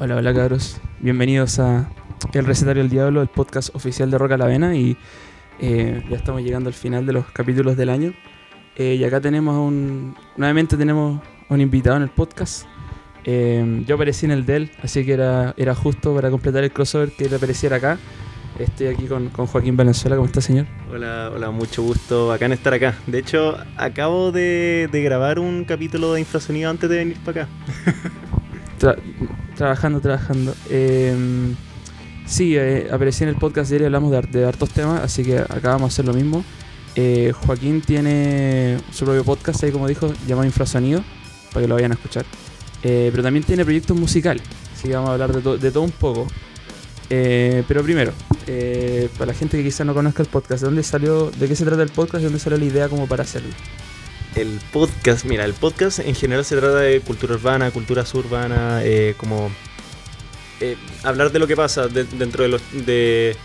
Hola, hola cabros. Bienvenidos a El Recetario del Diablo, el podcast oficial de Roca la Vena. Y eh, ya estamos llegando al final de los capítulos del año. Eh, y acá tenemos a un. Nuevamente tenemos a un invitado en el podcast. Eh, yo aparecí en el Dell, así que era, era justo para completar el crossover que él apareciera acá. Estoy aquí con, con Joaquín Valenzuela. ¿Cómo está, señor? Hola, hola, mucho gusto, bacán estar acá. De hecho, acabo de, de grabar un capítulo de infrasonido antes de venir para acá. Tra- trabajando, trabajando. Eh, sí, eh, aparecí en el podcast y hablamos de, har- de hartos temas, así que acá vamos a hacer lo mismo. Eh, Joaquín tiene su propio podcast ahí, como dijo, llamado Infrasonido, para que lo vayan a escuchar. Eh, pero también tiene proyectos musicales, así que vamos a hablar de, to- de todo un poco. Eh, pero primero, para la gente que quizás no conozca el podcast, ¿de dónde salió, de qué se trata el podcast y dónde salió la idea como para hacerlo? El podcast, mira, el podcast en general se trata de cultura urbana, cultura suburbana, eh, como eh, hablar de lo que pasa de- dentro de los de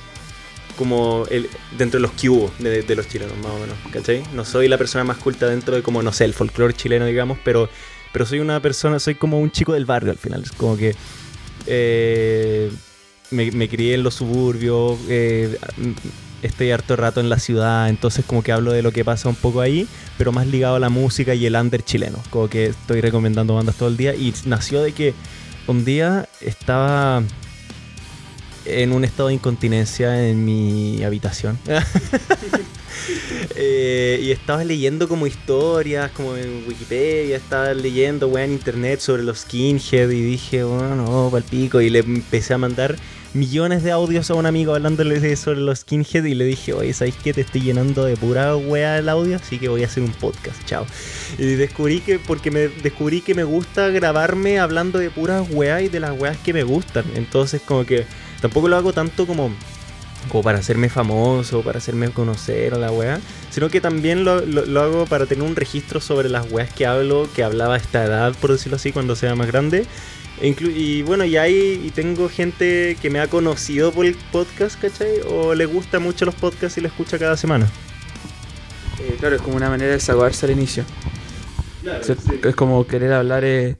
como el, dentro de los que hubo de, de los chilenos más o menos, ¿cachai? No soy la persona más culta dentro de como no sé el folclore chileno digamos, pero pero soy una persona, soy como un chico del barrio al final, es como que eh, me, me crié en los suburbios, eh, estoy harto rato en la ciudad, entonces como que hablo de lo que pasa un poco ahí, pero más ligado a la música y el under chileno, como que estoy recomendando bandas todo el día y nació de que un día estaba en un estado de incontinencia en mi habitación. Eh, y estaba leyendo como historias, como en Wikipedia, estaba leyendo weá, en internet sobre los skinhead y dije, bueno, no, pa'l pico. Y le empecé a mandar millones de audios a un amigo hablándole sobre los skinhead y le dije, oye, ¿sabes qué? Te estoy llenando de pura weá el audio, así que voy a hacer un podcast, chao. Y descubrí que, porque me descubrí que me gusta grabarme hablando de puras weá y de las weas que me gustan. Entonces como que tampoco lo hago tanto como como para hacerme famoso, para hacerme conocer a la weá, sino que también lo, lo- lo hago para tener un registro sobre las weas que hablo, que hablaba a esta edad, por decirlo así, cuando sea más grande. E y bueno, y hay y tengo gente que me ha conocido por el podcast, ¿cachai? O le gusta mucho los podcasts y lo escucha cada semana. Eh, claro, es como una manera de sacarse al inicio. O sea, Es como querer hablar. eh,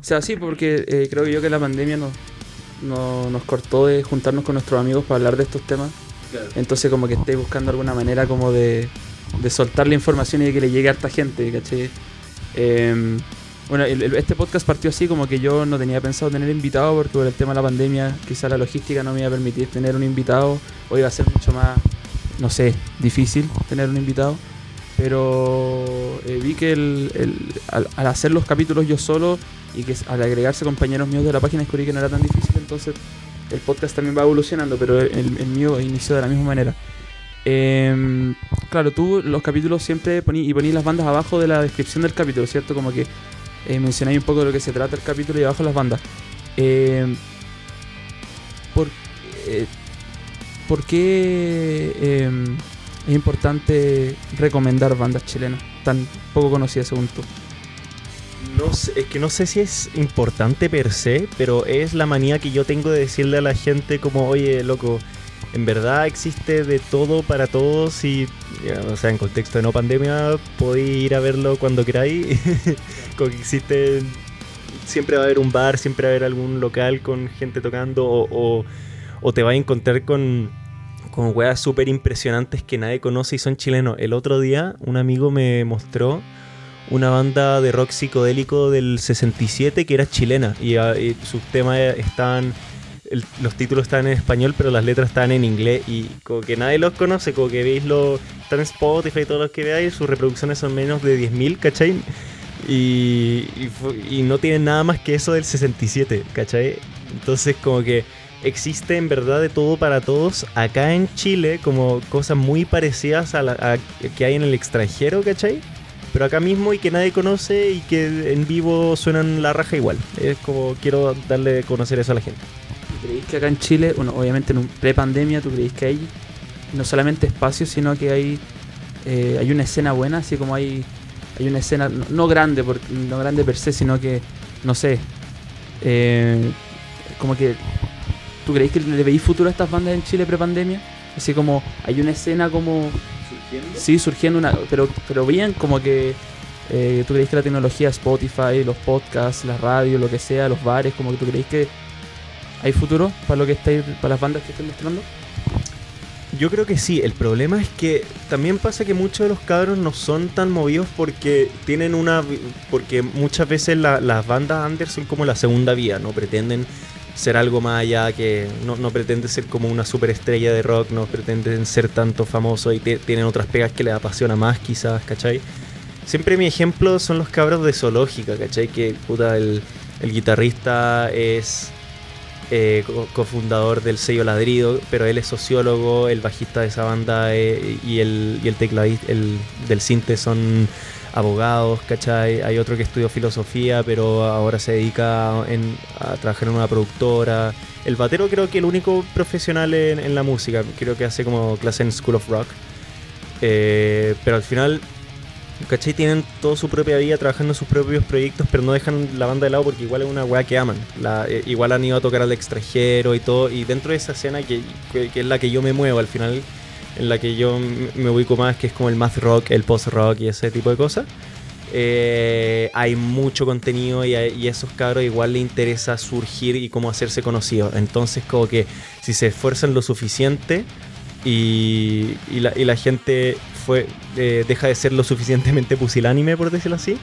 O sea, sí, porque eh, creo yo que la pandemia nos, no- nos cortó de juntarnos con nuestros amigos para hablar de estos temas. Entonces, como que estés buscando alguna manera como de, de soltar la información y de que le llegue a harta gente, ¿cachai? Bueno, el- este podcast partió así, como que yo no tenía pensado tener invitado porque por el tema de la pandemia, quizá la logística no me iba a permitir tener un invitado, o iba a ser mucho más, no sé, difícil tener un invitado. Pero eh, vi que el- al, hacer los capítulos yo solo y que al agregarse compañeros míos de la página descubrí que no era tan difícil, entonces el podcast también va evolucionando, pero el, mío inició de la misma manera. Em, claro, tú los capítulos siempre poní y poní las bandas abajo de la descripción del capítulo, ¿cierto? Como que eh, mencionáis un poco de lo que se trata el capítulo y abajo las bandas. Por, eh, ¿Por qué em, es importante recomendar bandas chilenas tan poco conocidas según tú? No sé, es que no sé si es importante per se, pero es la manía que yo tengo de decirle a la gente como, oye, loco, en verdad existe de todo para todos y, o sea, en contexto de no pandemia, podéis ir a verlo cuando queráis. como que existe, siempre va a haber un bar, siempre va a haber algún local con gente tocando o te vas a encontrar con, con weas súper impresionantes que nadie conoce y son chilenos. El otro día un amigo me mostró una banda de rock psicodélico del 67 que era chilena y, ah, y sus temas estaban el- los títulos estaban en español pero las letras estaban en inglés y como que nadie los conoce como que veis lo están en Spotify y todos los que veáis sus reproducciones son menos de 10.000 ¿cachai? Y, y, no tienen nada más que eso del 67 ¿cachai? entonces como que existe en verdad de todo para todos acá en Chile como cosas muy parecidas a, la, que hay en el extranjero ¿cachai? pero acá mismo y que nadie conoce y que en vivo suenan la raja igual. Es como quiero darle a conocer eso a la gente. ¿Tú creéis que acá en Chile, bueno, obviamente en un pre-pandemia, tú creéis que hay no solamente espacios, sino que hay, eh, hay una escena buena, así como hay, hay una escena, no, no grande, por, no grande per se, sino que, no sé, eh, como que, ¿tú creéis que le veis futuro a estas bandas en Chile pre-pandemia? Así como, hay una escena como, sí, surgiendo una, pero, pero bien, como que Eh, ¿Tú crees que la tecnología, Spotify, los podcasts, la radio, lo que sea, los bares, como que tú crees que ¿Hay futuro para lo que estáis, para las bandas que estoy mostrando? Yo creo que sí, el problema es que también pasa que muchos de los cabros no son tan movidos porque tienen una... porque muchas veces las bandas under son como la segunda vía, no pretenden ser algo más allá que no, no pretende ser como una superestrella de rock, no pretenden ser tanto famosos y tienen otras pegas que les apasiona más quizás, ¿cachai? Siempre mi ejemplo son los cabros de Zoológica, ¿cachai? Que puta, el, el guitarrista es eh, cofundador del sello Ladrido, pero él es sociólogo, el bajista de esa banda eh, y, el, tecladista el, del Cinte son abogados, ¿cachai? Hay otro que estudió filosofía, pero ahora se dedica a trabajar en una productora. El batero creo que el único profesional en, la música, creo que hace como clase en School of Rock. Eh, pero al final ¿Cachai? Tienen toda su propia vida trabajando en sus propios proyectos, pero no dejan la banda de lado porque igual es una weá que aman. Eh, igual han ido a tocar al extranjero y todo. Y dentro de esa escena que, es la que yo me muevo al final, en la que yo me ubico más, que es como el math rock, el post rock y ese tipo de cosas. Eh, hay mucho contenido y a, esos cabros igual le interesa surgir y cómo hacerse conocidos. Entonces, como que si se esfuerzan lo suficiente y, la, la gente fue eh, deja de ser lo suficientemente pusilánime, por decirlo así.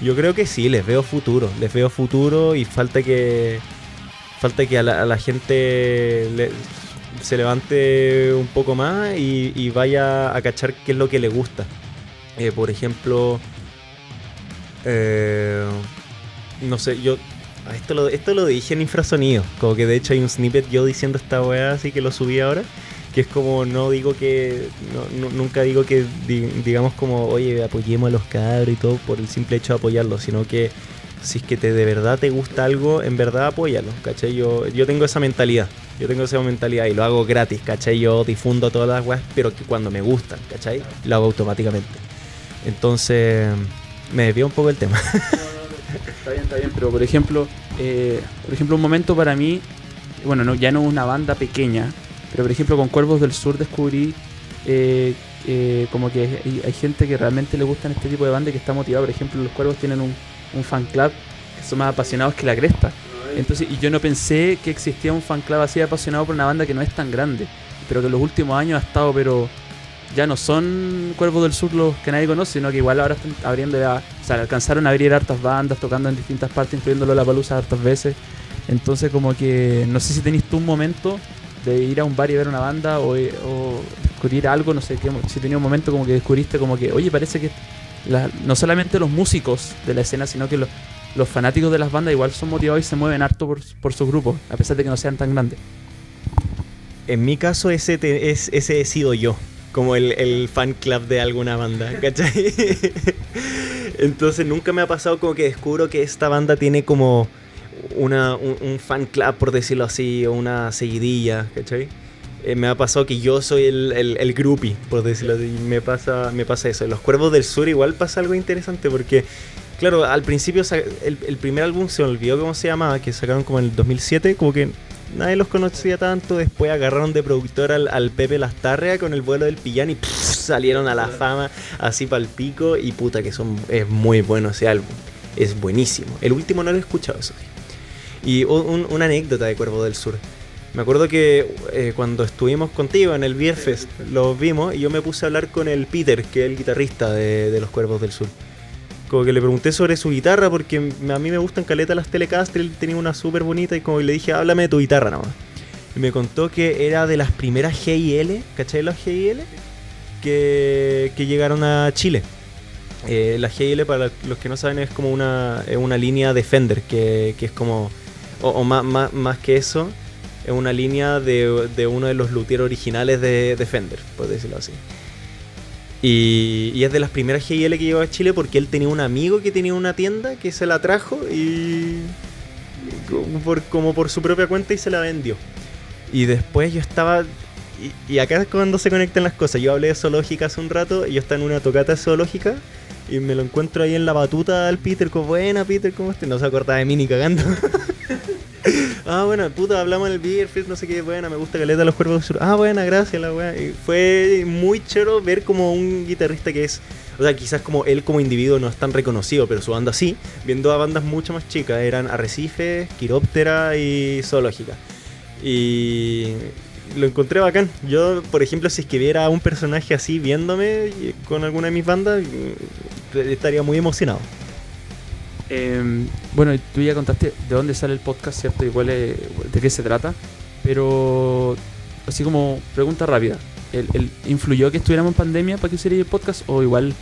Yo creo que sí, les veo futuro, les veo futuro y falta que falta que a la, gente se levante un poco más y, vaya a cachar qué es lo que le gusta. Eh, por ejemplo, eh, no sé, yo esto lo, esto lo dije en infrasonido, como que de hecho hay un snippet yo diciendo esta weá, así que lo subí ahora que es como no digo que nunca digo que digamos como oye apoyemos a los cabros y todo por el simple hecho de apoyarlos sino que si es que te de verdad te gusta algo en verdad apóyalo ¿cachai? yo yo tengo esa mentalidad yo tengo esa mentalidad y lo hago gratis ¿cachai? yo difundo todas las webs pero que cuando me gustan ¿cachai? lo hago automáticamente entonces me desvió un poco el tema está bien está bien pero por ejemplo eh, por ejemplo un momento para mí bueno no, ya no una banda pequeña pero por ejemplo con Cuervos del Sur descubrí eh, eh, como que hay, gente que realmente le gustan este tipo de banda y que está motivado. Por ejemplo, los Cuervos tienen un, fan club que son más apasionados que la cresta. Entonces, y yo no pensé que existía un fan club así apasionado por una banda que no es tan grande, pero que en los últimos años ha estado, pero ya no son Cuervos del Sur los que nadie conoce, sino que igual ahora están abriendo ya, o sea, alcanzaron a abrir hartas bandas, tocando en distintas partes, incluyendo la Palusa hartas veces. Entonces, como que no sé si tenéis tú un momento de ir a un bar y ver una banda o, descubrir algo, no sé, qué, si tenía un momento como que descubriste como que, oye, parece que no solamente los músicos de la escena, sino que los, fanáticos de las bandas igual son motivados y se mueven harto por, por sus grupos, a pesar de que no sean tan grandes. En mi caso, ese, es, ese he sido yo, como el, el fan club de alguna banda, ¿cachai? Entonces nunca me ha pasado como que descubro que esta banda tiene como una, un, fan club, por decirlo así, o una seguidilla, ¿cachai? Eh, me ha pasado que yo soy el, el, groupie, por decirlo así. Me pasa, me pasa eso. En los Cuervos del Sur igual pasa algo interesante porque, claro, al principio el, el primer álbum se olvidó cómo se llamaba, que sacaron como en el 2007, como que nadie los conocía tanto. Después agarraron de productor al, al Pepe Lastarria con el vuelo del pillán y salieron a la fama así para el pico. Y puta que son, es muy bueno ese álbum. Es buenísimo. El último no lo he escuchado, eso y una anécdota de Cuervo del Sur. Me acuerdo que eh, cuando estuvimos contigo en el Beer Fest, los vimos y yo me puse a hablar con el Peter, que es el guitarrista de, los Cuervos del Sur. Como que le pregunté sobre su guitarra porque a mí me gustan caleta las Telecaster, él tenía una súper bonita y como le dije, háblame de tu guitarra nomás. Y me contó que era de las primeras GIL, ¿cachai las GIL? Que, que llegaron a Chile. Eh, la GIL, para los que no saben, es como una, una línea Defender, que, que es como o, más, más, que eso, es una línea de, uno de los luthiers originales de, Defender, por decirlo así. Y, es de las primeras GIL que llegó a Chile porque él tenía un amigo que tenía una tienda que se la trajo y. como por su propia cuenta y se la vendió. Y después yo estaba. Y, acá es cuando se conectan las cosas. Yo hablé de zoológica hace un rato y yo estaba en una tocata zoológica y me lo encuentro ahí en la batuta al Peter. Como, buena, Peter, ¿cómo estás? No se acordaba de mí ni cagando. ah, bueno, puta, hablamos en el Beer no sé qué, buena, me gusta Caleta los Cuervos del Sur. Ah, buena, gracias, la weá. Fue muy chero ver como un guitarrista que es, o sea, quizás como él como individuo no es tan reconocido, pero su banda sí, viendo a bandas mucho más chicas, eran Arrecife, Quiróptera y Zoológica. Y lo encontré bacán. Yo, por ejemplo, si es que viera a un personaje así viéndome con alguna de mis bandas, mm, estaría muy emocionado. Em, bueno, tú ya contaste de dónde sale el podcast, ¿cierto? Igual de qué se trata. Pero, así como pregunta rápida. ¿El, influyó que estuviéramos en pandemia para que hiciera el podcast? ¿O igual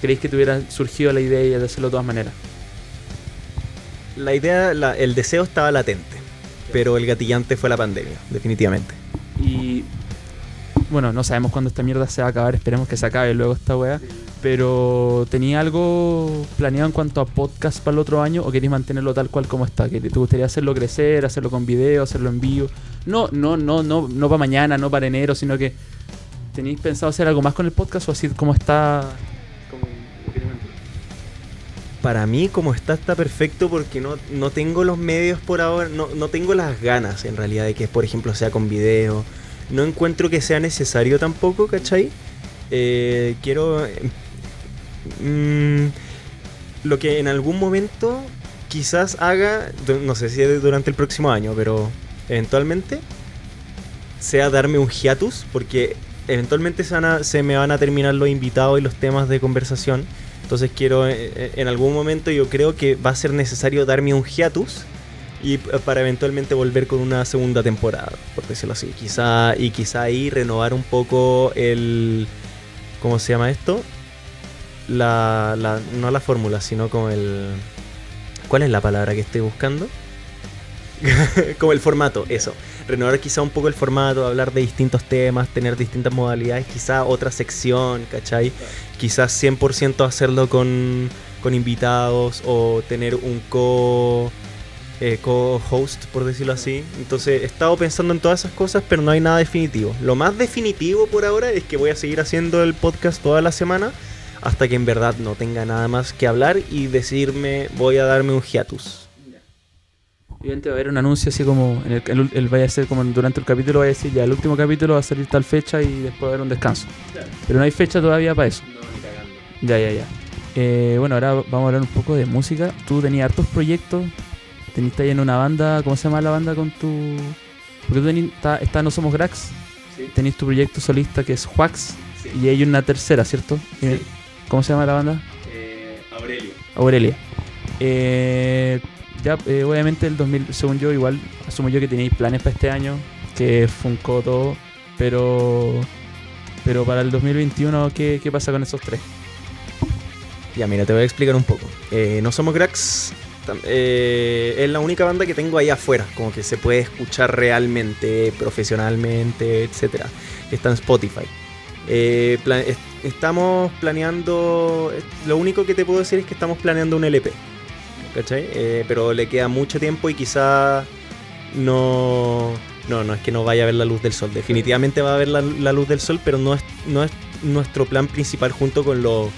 creéis que tuviera surgido la idea de hacerlo de todas maneras? La idea, el deseo estaba latente. Pero el gatillante fue la pandemia, definitivamente. Y bueno, no sabemos cuándo esta mierda se va a acabar, esperemos que se acabe luego esta wea. Pero ¿tenía algo planeado en cuanto a podcast para el otro año o queréis mantenerlo tal cual como está? ¿Que ¿Te gustaría hacerlo crecer, hacerlo con video, hacerlo en vivo? No, no, no, no, no para mañana, no para enero, sino que ¿tenéis pensado hacer algo más con el podcast o así como está? para mí como está está perfecto porque no, no tengo los medios por ahora, no, no, tengo las ganas en realidad de que por ejemplo sea con video. No encuentro que sea necesario tampoco, ¿cachai? Eh, quiero Mm, lo que en algún momento quizás haga, no sé si durante el próximo año, pero eventualmente sea darme un hiatus, porque eventualmente se, me van a terminar los invitados y los temas de conversación. Entonces quiero, eh, eh, en algún momento yo creo que va a ser necesario darme un hiatus y para eventualmente volver con una segunda temporada, por decirlo así. Quizá, y quizá ahí renovar un poco el... ¿Cómo se llama esto? La, la, no la fórmula, sino como el... ¿Cuál es la palabra que estoy buscando? como el formato, eso. Renovar quizá un poco el formato, hablar de distintos temas, tener distintas modalidades, quizá otra sección, ¿cachai? Quizás 100% hacerlo con, con invitados o tener un co... Eh, co-host, por decirlo así. Entonces he estado pensando en todas esas cosas, pero no hay nada definitivo. Lo más definitivo por ahora es que voy a seguir haciendo el podcast toda la semana hasta que en verdad no tenga nada más que hablar y decirme voy a darme un hiatus. Evidentemente va a haber un anuncio así como, en el, el, vaya a ser como durante el capítulo va a decir ya el último capítulo va a salir tal fecha y después va a haber un descanso. Pero no hay fecha todavía para eso. No, Ya, ya, ya. Eh, bueno, ahora vamos a hablar un poco de música. Tú tenías hartos proyectos. Tenías ahí en una banda, ¿cómo se llama la banda con tu...? Porque tú tenías, está, No Somos Grax. Sí. Tenías tu proyecto solista que es Juax. Y hay una tercera, ¿cierto? Sí. ¿Cómo se llama la banda? Eh, Aurelia. Aurelia. Eh, ya, eh, obviamente el 2000, según yo, igual asumo yo que tenéis planes para este año, que funcó todo, pero pero para el 2021, ¿qué, ¿qué, pasa con esos tres? Ya, mira, te voy a explicar un poco. no somos cracks. es la única banda que tengo ahí afuera, como que se puede escuchar realmente, profesionalmente, etcétera. Está en Spotify. Eh, estamos planeando. Lo único que te puedo decir es que estamos planeando un LP. ¿Cachai? Eh, pero le queda mucho tiempo y quizá no. No, no es que no vaya a ver la luz del sol. Definitivamente va a ver la, luz del sol, pero no es, no es nuestro plan principal junto con los,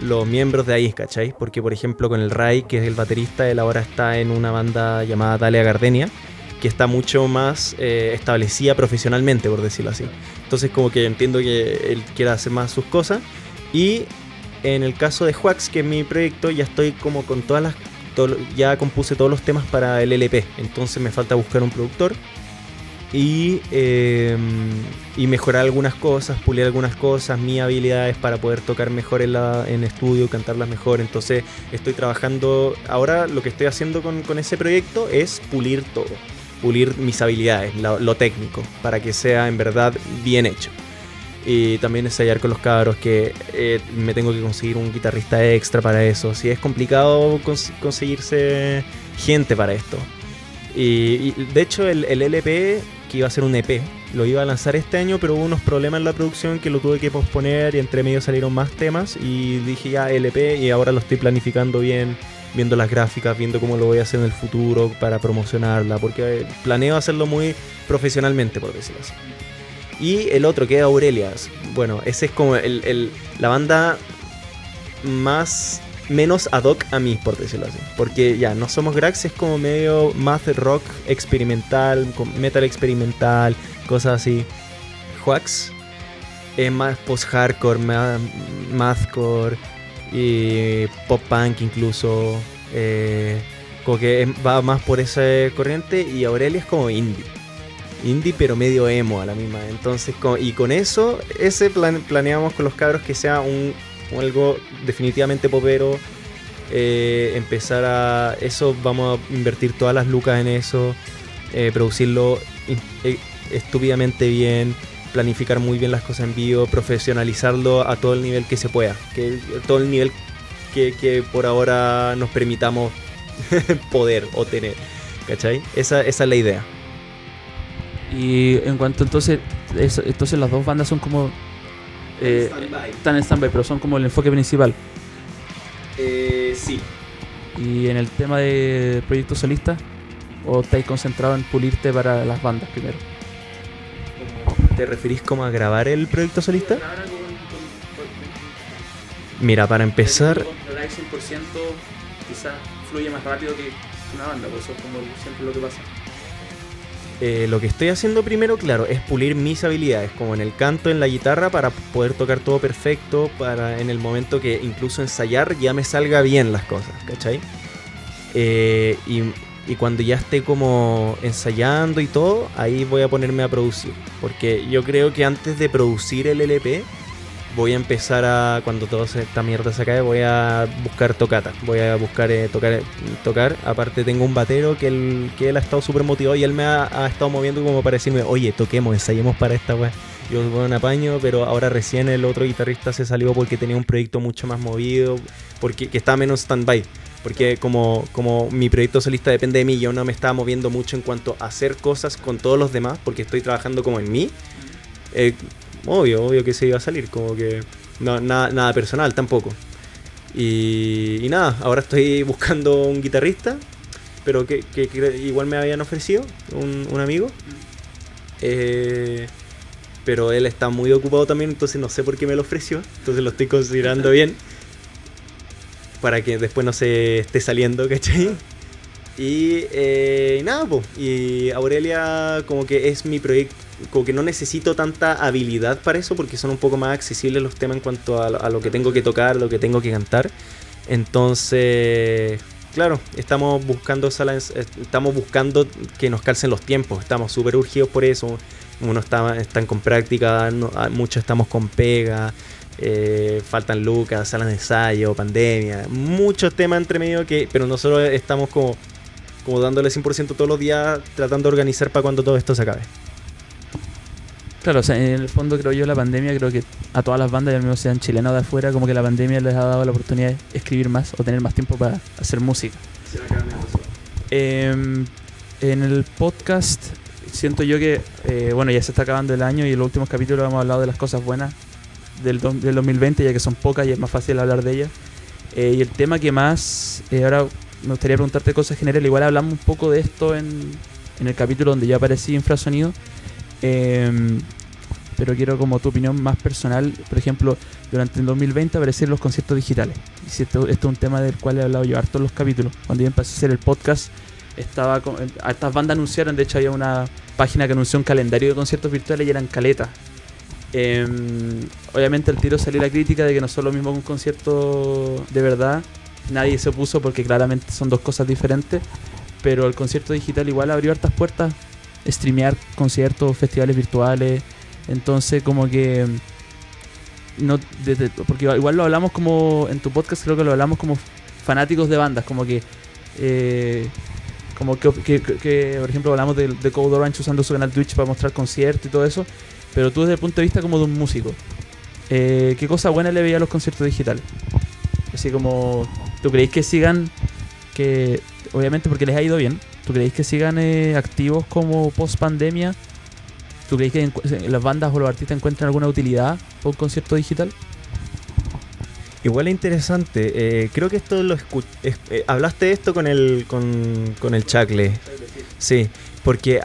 los miembros de ahí, ¿cachai? Porque, por ejemplo, con el Ray, que es el baterista, él ahora está en una banda llamada Dalia Gardenia que está mucho más eh, establecida profesionalmente, por decirlo así. Entonces como que entiendo que él quiera hacer más sus cosas. Y en el caso de Juax, que es mi proyecto, ya estoy como con todas las... ya compuse todos los temas para el LP. Entonces me falta buscar un productor. Y, em, y mejorar algunas cosas, pulir algunas cosas, mis habilidades para poder tocar mejor en, la, en estudio, cantarlas mejor. Entonces estoy trabajando, ahora lo que estoy haciendo con, con ese proyecto es pulir todo pulir mis habilidades, lo, técnico, para que sea en verdad bien hecho. Y también ensayar con los cabros que eh, me tengo que conseguir un guitarrista extra para eso. Si es complicado conseguirse gente para esto. Y, de hecho el, el, LP, que iba a ser un EP, lo iba a lanzar este año, pero hubo unos problemas en la producción que lo tuve que posponer y entre medio salieron más temas y dije ya LP y ahora lo estoy planificando bien viendo las gráficas, viendo cómo lo voy a hacer en el futuro para promocionarla, porque planeo hacerlo muy profesionalmente, por decirlo así. Y el otro, que es Aurelia, bueno, ese es como el, la banda más menos ad hoc a mí, por decirlo así. Porque ya, no somos Grax, es como medio math rock experimental, metal experimental, cosas así. Juax es más post-hardcore, mathcore y pop punk incluso. Eh, como que va más por esa corriente y Aurelia es como indie. indie, pero medio emo a la misma. Entonces, y con eso, ese planeamos con los cabros que sea un, algo definitivamente popero. Eh, empezar a eso, vamos a invertir todas las lucas en eso, eh, producirlo eh, estúpidamente bien, planificar muy bien las cosas en vivo, profesionalizarlo a todo el nivel que se pueda, que todo el nivel que, que por ahora nos permitamos poder o tener. ¿Cachai? Esa, esa es la idea. Y en cuanto entonces, entonces las dos bandas son como... Eh, están en stand-by, pero son como el enfoque principal. Eh, sí. ¿Y en el tema de proyectos solistas? ¿O estáis concentrados en pulirte para las bandas primero? ¿Te referís como a grabar el proyecto solista? Mira, para empezar... 100% quizás fluye más rápido que una banda, por eso es como siempre lo que pasa. Eh, lo que estoy haciendo primero, claro, es pulir mis habilidades, como en el canto, en la guitarra, para poder tocar todo perfecto, para en el momento que incluso ensayar ya me salga bien las cosas, ¿cachai? Eh, y, y, cuando ya esté como ensayando y todo, ahí voy a ponerme a producir. Porque yo creo que antes de producir el LP, voy a empezar a, cuando toda esta mierda se acabe, voy a buscar tocata. Voy a buscar eh, tocar, tocar. Aparte tengo un batero que él, que él ha estado súper motivado y él me ha, estado moviendo como para decirme, oye, toquemos, ensayemos para esta weá. Yo voy un apaño, pero ahora recién el otro guitarrista se salió porque tenía un proyecto mucho más movido, porque que estaba menos stand-by. Porque como, como mi proyecto solista depende de mí, yo no me estaba moviendo mucho en cuanto a hacer cosas con todos los demás, porque estoy trabajando como en mí. Eh, obvio, obvio que se iba a salir, como que no, nada, nada personal tampoco. Y, nada, ahora estoy buscando un guitarrista, pero que, igual me habían ofrecido, un, amigo. Eh, pero él está muy ocupado también, entonces no sé por qué me lo ofreció, entonces lo estoy considerando bien. Para que después no se esté saliendo, ¿cachai? Y eh, nada, pues. Y Aurelia, como que es mi proyecto como que no necesito tanta habilidad para eso porque son un poco más accesibles los temas en cuanto a, lo que tengo que tocar, lo que tengo que cantar. Entonces, claro, estamos buscando estamos buscando que nos calcen los tiempos, estamos súper urgidos por eso. Unos está, están con práctica, ah, muchos estamos con pega, eh, faltan lucas, salas de ensayo, pandemia, muchos temas entre medio que, pero nosotros estamos como, como dándole 100% todos los días, tratando de organizar para cuando todo esto se acabe. Claro, o sea, en el fondo creo yo la pandemia, creo que a todas las bandas, ya mismo sean chilenas de afuera, como que la pandemia les ha dado la oportunidad de escribir más o tener más tiempo para hacer música. Em, en el podcast siento yo que, eh, bueno, ya se está acabando el año y en los últimos capítulos hemos hablado de las cosas buenas del, del 2020, ya que son pocas y es más fácil hablar de ellas. Eh, y el tema que más, eh, ahora me gustaría preguntarte cosas generales, igual hablamos un poco de esto en, en el capítulo donde ya aparecí infrasonido Em, pero quiero como tu opinión más personal, por ejemplo, durante el 2020 aparecieron los conciertos digitales. Y esto, es un tema del cual he hablado yo harto en los capítulos. Cuando yo empecé a hacer el podcast, estaba con, estas bandas anunciaron, de hecho había una página que anunció un calendario de conciertos virtuales y eran caletas. Em, obviamente al tiro salió la crítica de que no son lo mismo que un concierto de verdad. Nadie se opuso porque claramente son dos cosas diferentes. Pero el concierto digital igual abrió hartas puertas streamear conciertos, festivales virtuales. Entonces, como que. No, porque igual lo hablamos como. En tu podcast, creo que lo hablamos como fanáticos de bandas. Como que. Eh, como que, por ejemplo, hablamos de, de Code Orange usando su canal Twitch para mostrar conciertos y todo eso. Pero tú, desde el punto de vista como de un músico, eh, ¿qué cosa buena le veía a los conciertos digitales? Así como. ¿Tú creéis que sigan? Que. Obviamente porque les ha ido bien ¿Tú creéis que sigan eh, activos como post pandemia? ¿Tú creéis que las bandas o los artistas encuentran alguna utilidad por un concierto digital? Igual es interesante. Eh, creo que esto lo eh, hablaste de esto con el con, con el Chacle. Sí, porque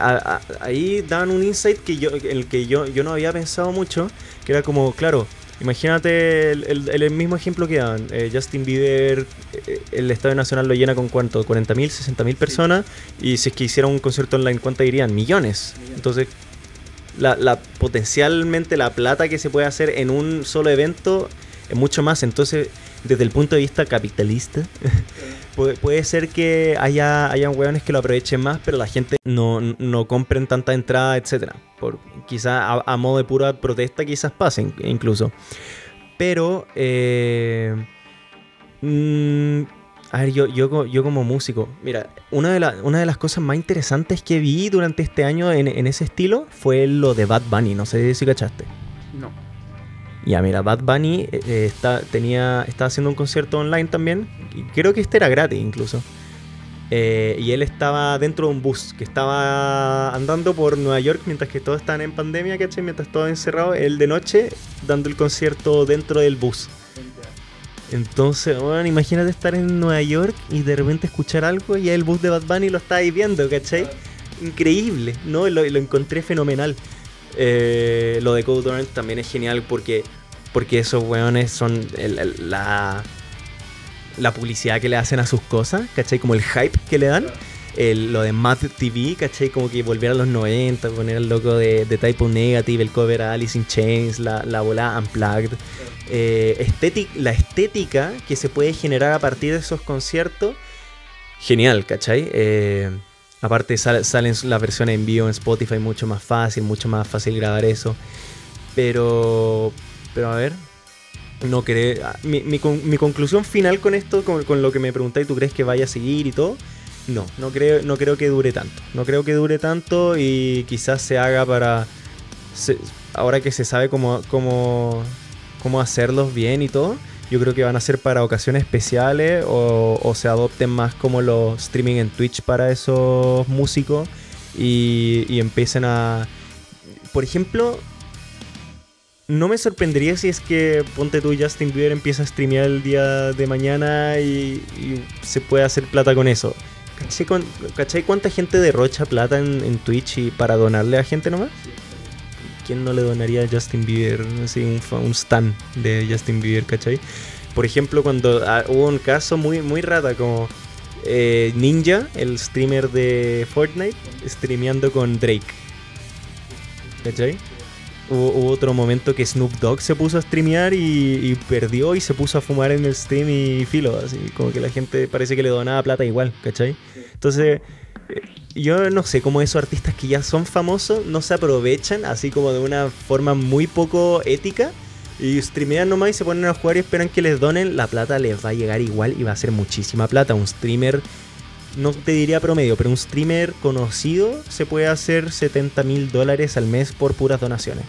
ahí daban un insight que yo el que yo, yo no había pensado mucho, que era como, claro, Imagínate el, mismo ejemplo que dan. Eh, Justin Bieber, eh, el Estadio Nacional lo llena con cuánto, 40.000, 60.000 personas. Y si es que hiciera un concierto online, ¿cuánto irían? Millones. Entonces, la, potencialmente la plata que se puede hacer en un solo evento es mucho más. Entonces, desde el punto de vista capitalista, puede, ser que haya hayan hueones que lo aprovechen más, pero la gente no, no compren tanta entrada, etcétera. Por quizá a, modo de pura protesta quizás pasen incluso. Pero eh, mm, a ver, yo, yo, yo como músico, mira, una de, una de las cosas más interesantes que vi durante este año en, en ese estilo fue lo de Bad Bunny, no sé si cachaste. No. Ya, mira, Bad Bunny eh, eh, está, tenía, estaba haciendo un concierto online también, creo que este era gratis incluso. Eh, y él estaba dentro de un bus que estaba andando por Nueva York mientras que todos estaban en pandemia, ¿cachai? Mientras todos encerrados, él de noche dando el concierto dentro del bus. Entonces, bueno, imagínate estar en Nueva York y de repente escuchar algo y el bus de Bad Bunny lo estáis viendo, ¿cachai? Increíble, ¿no? Lo, lo encontré fenomenal. Eh, lo de Code Orange también es genial porque, porque esos weones son la, la publicidad que le hacen a sus cosas, ¿cachai? Como el hype que le dan. lo de Mad TV, ¿cachai? Como que volviera a los 90, poner el loco de, de Type Negative, el cover a Alice in Chains, la, la bola Unplugged. Eh, la estética que se puede generar a partir de esos conciertos, genial, ¿cachai? Eh, aparte salen las versiones en vivo en Spotify mucho más fácil, mucho más fácil grabar eso. Pero, pero a ver, no creo. Ah, mi, mi, conclusión final con esto, con, lo que me preguntáis, ¿tú crees que vaya a seguir y todo? No, no creo, no creo que dure tanto. No creo que dure tanto y quizás se haga para. ahora que se sabe cómo, cómo, cómo hacerlos bien y todo. Yo creo que van a ser para ocasiones especiales o, se adopten más como los streaming en Twitch para esos músicos y, y empiecen a... Por ejemplo, no me sorprendería si es que, ponte tú, Justin Bieber empieza a streamear el día de mañana y, se puede hacer plata con eso. ¿Cachai, cuánta gente derrocha plata en, en Twitch y para donarle a gente nomás? ¿quién no le donaría a Justin Bieber? Así, un, un stan de Justin Bieber, ¿cachai? Por ejemplo, cuando ah, hubo un caso muy, muy rata como eh, Ninja, el streamer de Fortnite, streameando con Drake. ¿Cachai? Hubo, otro momento que Snoop Dogg se puso a streamear y, perdió y se puso a fumar en el stream y filo, así como que la gente parece que le donaba plata igual, ¿cachai? Entonces, eh, yo no sé cómo esos artistas que ya son famosos no se aprovechan así como de una forma muy poco ética y streamean nomás y se ponen a jugar y esperan que les donen, la plata les va a llegar igual y va a ser muchísima plata. Un streamer, no te diría promedio, pero un streamer conocido se puede hacer 70 mil dólares al mes por puras donaciones.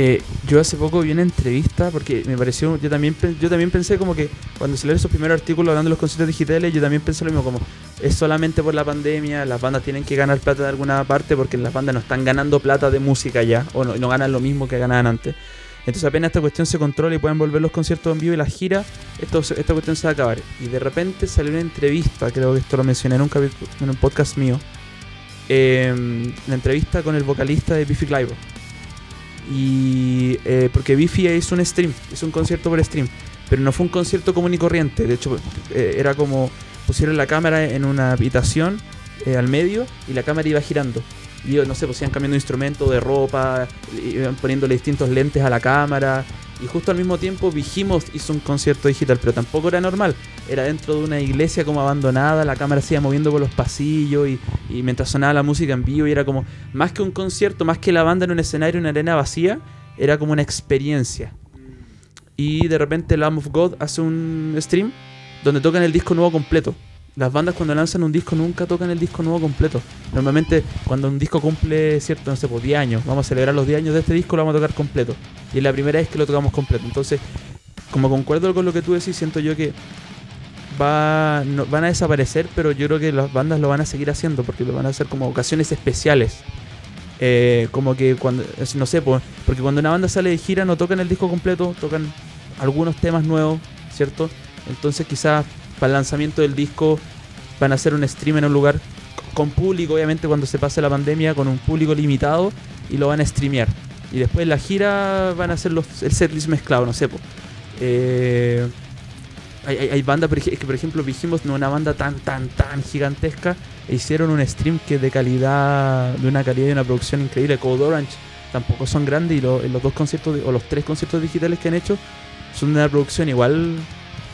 Eh, yo hace poco vi una entrevista porque me pareció, yo también, yo también pensé como que cuando se esos primeros artículos hablando de los conciertos digitales, yo también pensé lo mismo, como es solamente por la pandemia, las bandas tienen que ganar plata de alguna parte porque las bandas no están ganando plata de música ya, o no, no ganan lo mismo que ganaban antes. Entonces apenas esta cuestión se controla y pueden volver los conciertos en vivo y las giras, esta cuestión se va a acabar. Y de repente salió una entrevista, creo que esto lo mencioné en un, en un podcast mío, eh, entrevista con el vocalista de Biffy Clyro y eh, porque Biffy hizo un stream, hizo un concierto por stream, pero no fue un concierto común y corriente. De hecho, eh, era como pusieron la cámara en una habitación eh, al medio y la cámara iba girando. Y no sé, pues iban cambiando instrumento de ropa, iban poniéndole distintos lentes a la cámara. Y justo al mismo tiempo Vigimos hizo un concierto digital, pero tampoco era normal. Era dentro de una iglesia como abandonada, la cámara se iba moviendo por los pasillos y, mientras sonaba la música en vivo y era como, más que un concierto, más que la banda en un escenario, en una arena vacía, era como una experiencia. Y de repente Lamb of God hace un stream donde tocan el disco nuevo completo. Las bandas cuando lanzan un disco nunca tocan el disco nuevo completo. Normalmente cuando un disco cumple, cierto, no sé, pues 10 años, vamos a celebrar los 10 años de este disco, lo vamos a tocar completo. Y es la primera vez que lo tocamos completo. Entonces, como concuerdo con lo que tú decís, siento yo que va, van a desaparecer, pero yo creo que las bandas lo van a seguir haciendo porque lo van a hacer como ocasiones especiales. Eh, como que cuando, no sé, pues, porque cuando una banda sale de gira no tocan el disco completo, tocan algunos temas nuevos, ¿cierto? Entonces quizás para el lanzamiento del disco van a hacer un stream en un lugar con público, obviamente cuando se pase la pandemia, con un público limitado y lo van a streamear. Y después la gira van a hacer los, el setlist mezclado, no sé. Eh, hay, bandas que, por ejemplo, dijimos, no una banda tan, tan, tan gigantesca, e hicieron un stream que de calidad, de una calidad y una producción increíble. Code Orange tampoco son grandes y los dos conciertos, o los tres conciertos digitales que han hecho, son de una producción igual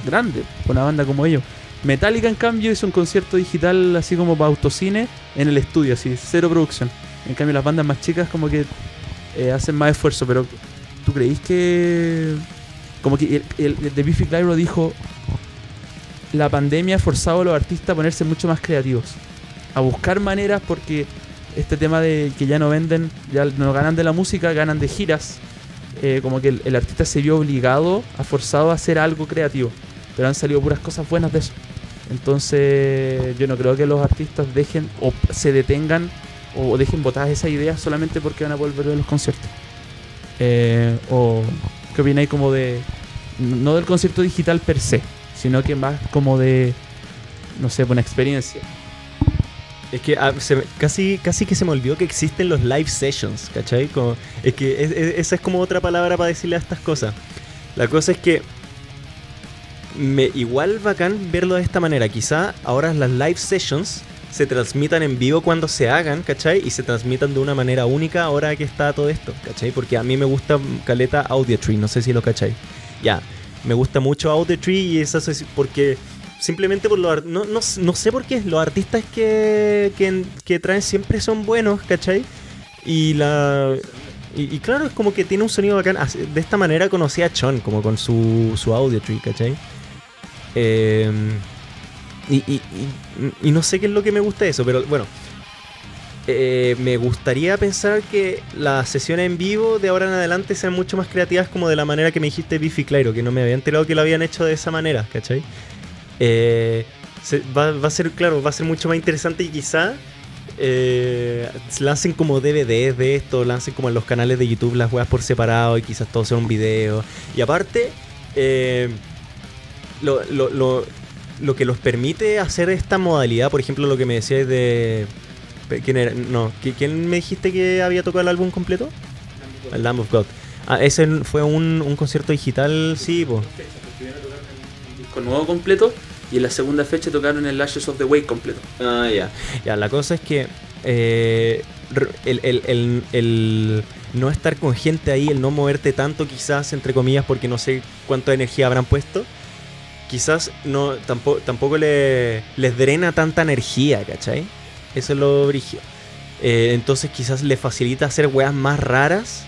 grande, una banda como ellos. Metallica, en cambio, hizo un concierto digital así como para autocine en el estudio, así, cero producción. En cambio, las bandas más chicas como que eh, hacen más esfuerzo, pero ¿tú creís que... Como que el, el, de Biffy Clyro dijo, la pandemia ha forzado a los artistas a ponerse mucho más creativos, a buscar maneras porque este tema de que ya no venden, ya no ganan de la música, ganan de giras, eh, como que el, artista se vio obligado, a forzado a hacer algo creativo, pero han salido puras cosas buenas de eso. Entonces yo no creo que los artistas dejen o se detengan o dejen botadas esas ideas solamente porque van a volver a los conciertos. Eh, o qué opináis como de no del concierto digital per se, sino que más como de no sé, una experiencia. Es que ah, casi, casi que se me olvidó que existen los live sessions, ¿cachai? Como, es que esa es como otra palabra para decirle a estas cosas. La cosa es que me igual bacán verlo de esta manera. Quizá ahora las live sessions se transmitan en vivo cuando se hagan, ¿cachai? Y se transmitan de una manera única ahora que está todo esto, ¿cachai? Porque a mí me gusta caleta Audiotree, no sé si lo cachai. Ya, me gusta mucho Audiotree y eso es porque simplemente por lo... No, no, no sé por qué, los artistas que, que, traen siempre son buenos, ¿cachai? Y la... Y, claro, es como que tiene un sonido bacán. De esta manera conocí a Chon, como con su, su audio tree, ¿cachai? Em, y, no sé qué es lo que me gusta eso, pero bueno. Eh, me gustaría pensar que las sesiones en vivo de ahora en adelante sean mucho más creativas como de la manera que me dijiste Biffy Claro, que no me había enterado que lo habían hecho de esa manera, ¿cachai? Eh, va, a ser, claro, va a ser mucho más interesante y quizá eh, lancen como DVDs de esto, lancen como en los canales de YouTube las weas por separado y quizás todo sea un video. Y aparte, eh, lo, lo, que los permite hacer esta modalidad, por ejemplo, lo que me decías de. ¿Quién era? No, ¿quién me dijiste que había tocado el álbum completo? El Lamb of God. Ah, ese fue un, un concierto digital, sí, pues con nuevo completo y en la segunda fecha tocaron el Ashes of the Wake completo. Ah, ya. Ya, la cosa es que eh, el, no estar con gente ahí, el no moverte tanto quizás, entre comillas, porque no sé cuánta energía habrán puesto, quizás no tampoco, tampoco le, les drena tanta energía, ¿cachai? Eso es lo brigio. Eh, entonces quizás le facilita hacer weas más raras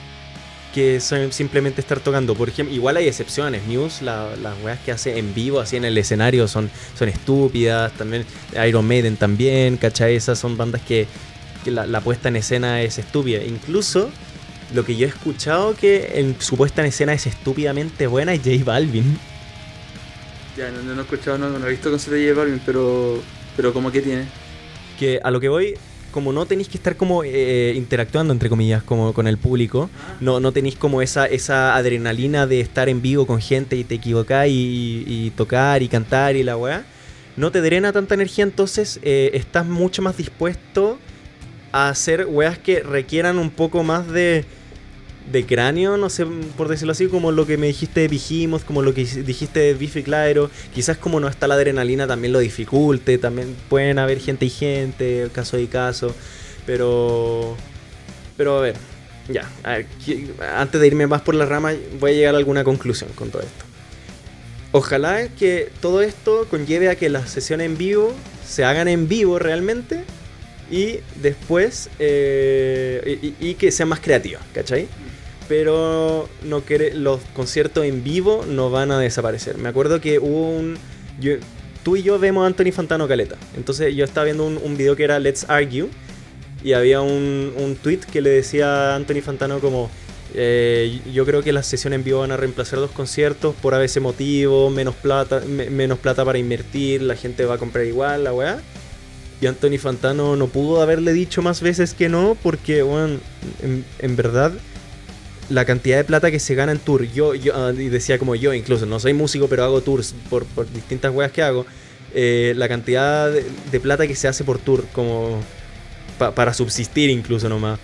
que simplemente estar tocando. Por ejemplo, igual hay excepciones. Muse, las weas que hace en vivo, así en el escenario, son, son estúpidas. También Iron Maiden también, ¿cachai? Esas son bandas que, la, puesta en escena es estúpida. Incluso lo que yo he escuchado que en su puesta en escena es estúpidamente buena es J Balvin. Ya, no, no, he escuchado, no, no he visto concierto de J Balvin, pero, pero como que tiene. Que a lo que voy, como no tenéis que estar como eh, interactuando, entre comillas, como con el público, no, no tenéis como esa, esa adrenalina de estar en vivo con gente y te equivocáis y, tocar y cantar y la weá, no te drena tanta energía, entonces eh, estás mucho más dispuesto a hacer weas que requieran un poco más de de cráneo, no sé por decirlo así, como lo que me dijiste de Vigimos, como lo que dijiste de Biffy Clyro. Quizás como no está la adrenalina también lo dificulte, también pueden haber gente y gente, caso y caso. Pero. Pero a ver, ya. antes de irme más por la rama, voy a llegar a alguna conclusión con todo esto. Ojalá que todo esto conlleve a que las sesiones en vivo se hagan en vivo realmente y después eh, y, que sean más creativas, ¿cachai? Pero no quiere, los conciertos en vivo no van a desaparecer. Me acuerdo que hubo un... tú y yo vemos a Anthony Fantano Caleta. Entonces yo estaba viendo un, video que era Let's Argue y había un, un tweet que le decía a Anthony Fantano como... Eh, yo creo que las sesiones en vivo van a reemplazar los conciertos por a veces motivo, menos plata, menos plata para invertir, la gente va a comprar igual, la weá. Y Anthony Fantano no pudo haberle dicho más veces que no, porque, bueno, en verdad la cantidad de plata que se gana en tour. Yo, yo ah, y decía como yo, incluso, no soy músico, pero hago tours por, distintas weas que hago. Eh, la cantidad de, plata que se hace por tour, como para subsistir incluso nomás.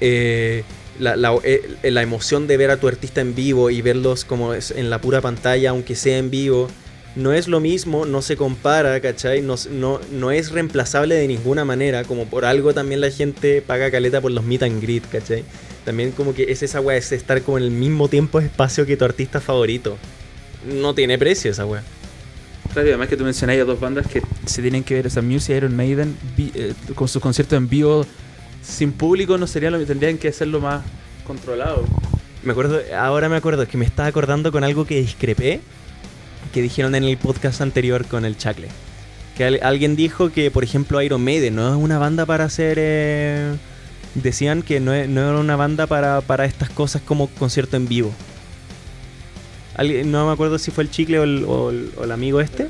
Eh, la, eh, la, emoción de ver a tu artista en vivo y verlos como en la pura pantalla, aunque sea en vivo, no es lo mismo, no se compara, ¿cachai? No, no, no es reemplazable de ninguna manera, como por algo también la gente paga caleta por los meet and greet, ¿cachai? También como que es esa weá, es estar como en el mismo tiempo espacio que tu artista favorito. no tiene precio esa wea. Claro, y además que tú mencionáis a dos bandas que se tienen que ver, o sea, Muse y Iron Maiden, vi- eh, con sus conciertos en vivo, sin público, no sería lo que tendrían que hacerlo más controlado. Me acuerdo, ahora me acuerdo, es que me estaba acordando con algo que discrepé, que dijeron en el podcast anterior con el Chacle. Que al- alguien dijo que, por ejemplo, Iron Maiden no es una banda para hacer... eh, decían que no, no era una banda para, para estas cosas como concierto en vivo. Alguien- no me acuerdo si fue el Chicle o el, o el- o el amigo este.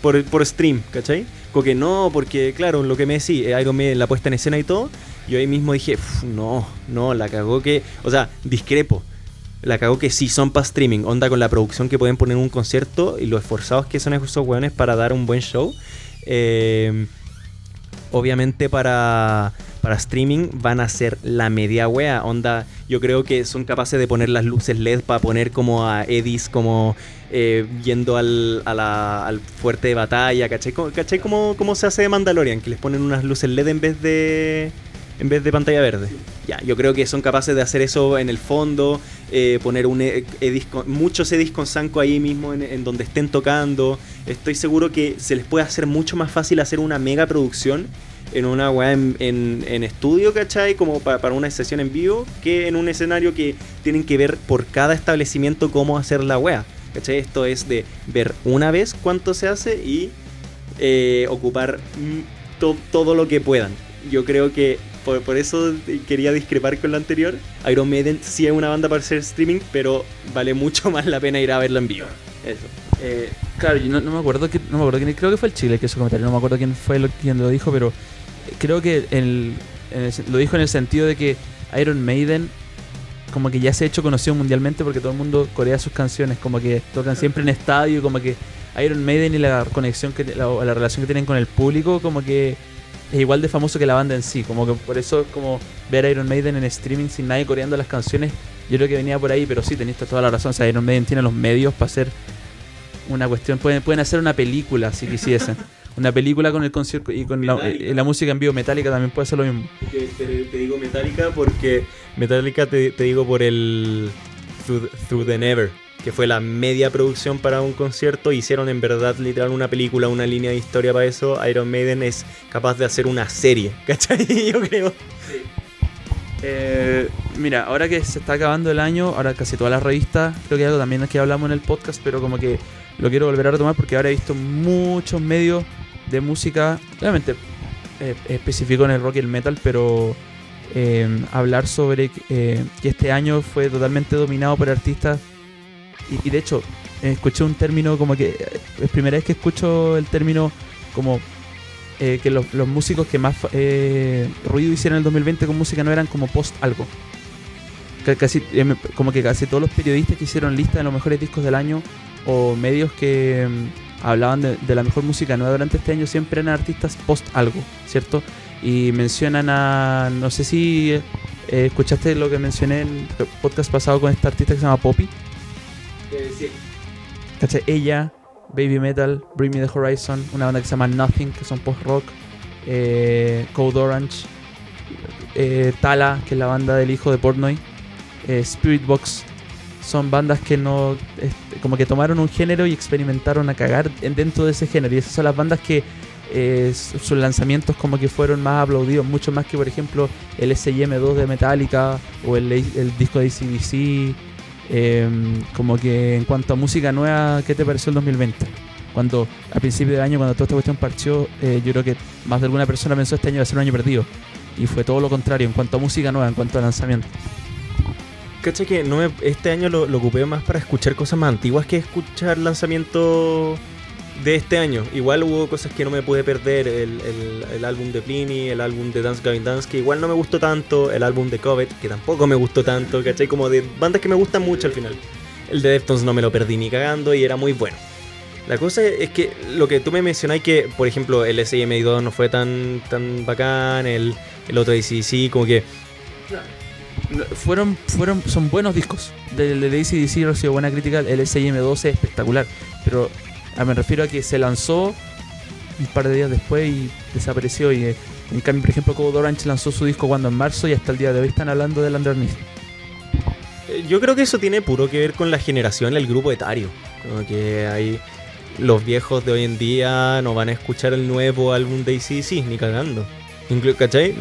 Por, por stream, ¿cachai? Como que no, porque claro, lo que me decía, Iron Maiden, la puesta en escena y todo, yo ahí mismo dije, "Uf, no, no, la cagó que, o sea, discrepo. La cagó que sí son para streaming, onda con la producción que pueden poner en un concierto y los esforzados que son esos weones para dar un buen show. Eh, obviamente para, para streaming van a ser la media wea. Onda, yo creo que son capaces de poner las luces LED para poner como a Edis como eh, yendo al, a la- al fuerte de batalla, ¿cachai? ¿Cachai cómo, cómo se hace de Mandalorian? Que les ponen unas luces LED en vez de en vez de pantalla verde. Ya, yo creo que son capaces de hacer eso en el fondo, eh, poner un e- edis con- muchos edis con Sanko ahí mismo en, donde estén tocando. Estoy seguro que se les puede hacer mucho más fácil hacer una mega producción en una weá en, en- en estudio, ¿cachai? Como pa- para una sesión en vivo, que en un escenario que tienen que ver por cada establecimiento cómo hacer la weá. ¿Cachai? Esto es de ver una vez cuánto se hace y eh, ocupar to- todo lo que puedan. Yo creo que por, eso quería discrepar con lo anterior. Iron Maiden sí es una banda para hacer streaming, pero vale mucho más la pena ir a verlo en vivo. Eso. Eh, claro, yo no, me acuerdo que, no me acuerdo quién, creo que fue el Chile que hizo comentario, no me acuerdo quién fue lo, quien lo dijo, pero creo que lo dijo en el sentido de que Iron Maiden como que ya se ha hecho conocido mundialmente porque todo el mundo corea sus canciones, como que tocan siempre en estadio, como que Iron Maiden y la conexión que la, la relación que tienen con el público, como que es igual de famoso que la banda en sí, como que por eso como ver a Iron Maiden en streaming sin nadie coreando las canciones, yo creo que venía por ahí, pero sí, tenéis toda la razón, o sea, Iron Maiden tiene los medios para hacer una cuestión, pueden, pueden hacer una película si quisiesen. Una película con el concierto y con la, Metallica. eh, la música en vivo metálica también puede ser lo mismo. Te, te- te digo Metallica porque Metallica te, te digo por el Through, Through the Never, que fue la media producción para un concierto. Hicieron en verdad literal una película, una línea de historia para eso. Iron Maiden es capaz de hacer una serie, ¿cachai? Yo creo. Eh, mira, ahora que se está acabando el año, ahora casi todas las revistas, creo que algo también es que hablamos en el podcast, pero como que lo quiero volver a retomar porque ahora he visto muchos medios de música, obviamente eh, específico en el rock y el metal, pero eh, hablar sobre eh, que este año fue totalmente dominado por artistas y, de hecho escuché un término como que es primera vez que escucho el término como eh, que los, músicos que más eh, ruido hicieron en el 2020 con música no eran como post algo. Ca- Casi, eh, como que casi todos los periodistas que hicieron lista de los mejores discos del año o medios que mm, hablaban de, la mejor música nueva durante este año siempre eran artistas post algo, ¿cierto? Y mencionan a, no sé si escuchaste lo que mencioné en el podcast pasado con esta artista que se llama Poppy. Ella, Baby Metal, Bring Me the Horizon, una banda que se llama Nothing, que son post-rock, eh, Code Orange, eh, Tala, que es la banda del hijo de Portnoy, eh, Spirit Box. Son bandas que no. este, como que tomaron un género y experimentaron a cagar en- dentro de ese género. Y esas son las bandas que eh, su- sus lanzamientos como que fueron más aplaudidos, mucho más que por ejemplo el SIM2 de Metallica o el, el disco de ACDC. Em, como que en cuanto a música nueva, ¿qué te pareció el 2020? Cuando a principio de año, cuando toda esta cuestión partió, eh, yo creo que más de alguna persona pensó este año iba a ser un año perdido. Y fue todo lo contrario, en cuanto a música nueva, en cuanto a lanzamiento. Cacha que no este año lo, ocupé más para escuchar cosas más antiguas que escuchar lanzamiento de este año. Igual hubo cosas que no me pude perder. El, el- álbum de Pliny, el álbum de Dance Gavin Dance, que igual no me gustó tanto. El álbum de Covet, que tampoco me gustó tanto. ¿Cachai? Como de bandas que me gustan mucho al final. El de Deftones no me lo perdí ni cagando y era muy bueno. La cosa es que lo que tú me mencionás que, por ejemplo, el SIM2 no fue tan, tan bacán, el, el otro ACDC, como que Fueron, fueron, son buenos discos. Del de ACDC recibió buena crítica, el SIM12 es espectacular. Pero ah, me refiero a que se lanzó un par de días después y desapareció. Y eh, en cambio, por ejemplo, Code Orange lanzó su disco cuando en marzo y hasta el día de hoy están hablando del Underneath. yo creo que eso tiene puro que ver con la generación, el grupo etario. Como que hay los viejos de hoy en día no van a escuchar el nuevo álbum de ACDC, ni cagando. ¿Cachai?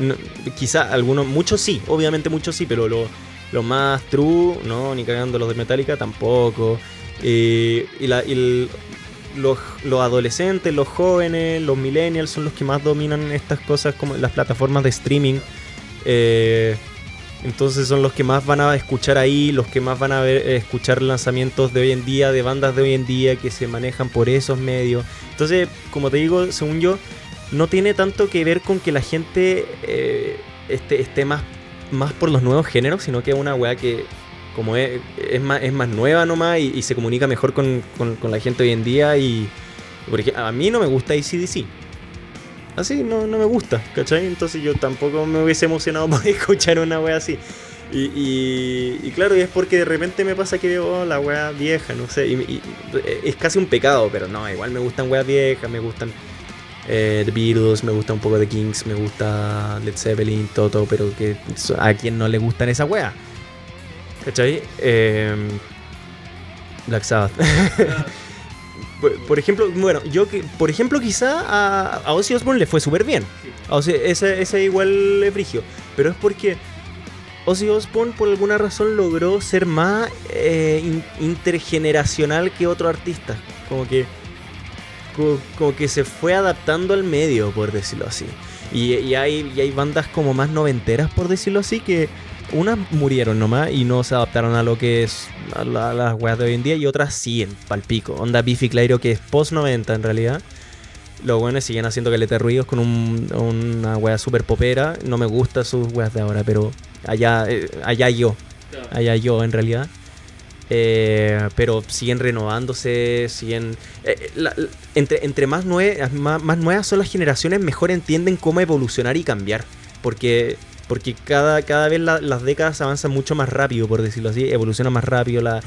quizá algunos, muchos sí, obviamente muchos sí, pero los más true, no, ni cagando los de Metallica tampoco. Eh, y, la, los, los, adolescentes, los jóvenes, los millennials son los que más dominan estas cosas como las plataformas de streaming. Eh, entonces son los que más van a escuchar ahí, los que más van a ver, escuchar lanzamientos de hoy en día, de bandas de hoy en día que se manejan por esos medios. Entonces, como te digo, según yo, no tiene tanto que ver con que la gente eh, esté, más, más por los nuevos géneros, sino que es una weá que como es, más, es más nueva nomás y, se comunica mejor con, la gente hoy en día y... Porque a mí no me gusta ACDC. Así no, no me gusta, ¿cachai? Entonces yo tampoco me hubiese emocionado por escuchar una wea así. Y, y, claro, y es porque de repente me pasa que veo la wea vieja, no sé. Y, es casi un pecado, pero no, igual me gustan weas viejas, me gustan eh, The Beatles, me gusta un poco de Kings, me gusta Led Zeppelin, Toto, pero que a quien no le gustan esa wea. ¿Cachai? Eh, Black Sabbath. Por, ejemplo, bueno, yo que, por ejemplo, quizá a, a Ozzy Osbourne le fue súper bien. O sea, ese, ese igual es frigio. Pero es porque Ozzy Osbourne por alguna razón logró ser más eh, intergeneracional que otro artista. Como que, como, que se fue adaptando al medio, por decirlo así. Y, y, hay, y hay bandas como más noventeras, por decirlo así, que unas murieron nomás y no se adaptaron a lo que es a, las weas de hoy en día y otras siguen palpico. Onda Biffy Clyro que es post 90 en realidad. Los buenos siguen haciendo caleta ruidos con una wea super popera. No me gustan sus weas de ahora, pero allá, eh, allá yo. Allá yo en realidad. Eh, pero siguen renovándose, siguen... Eh, entre, entre más, más, más nuevas son las generaciones, mejor entienden cómo evolucionar y cambiar. Porque porque cada, cada vez las décadas avanzan mucho más rápido, por decirlo así, evoluciona más rápido, la,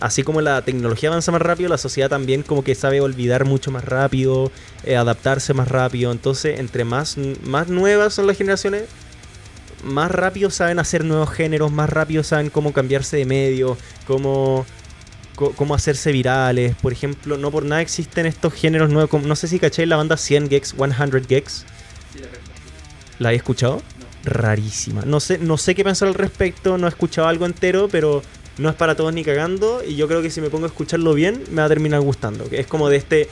así como la tecnología avanza más rápido, la sociedad también como que sabe olvidar mucho más rápido, eh, adaptarse más rápido, entonces entre más, más nuevas son las generaciones, más rápido saben hacer nuevos géneros, más rápido saben cómo cambiarse de medio, cómo, cómo hacerse virales. Por ejemplo, no por nada existen estos géneros nuevos. No sé si caché la banda 100 Gex, 100 Gex. ¿La he escuchado? Rarísima. No sé, no sé qué pensar al respecto, no he escuchado algo entero, pero no es para todos ni cagando. Y yo creo que si me pongo a escucharlo bien, me va a terminar gustando. Es como de este.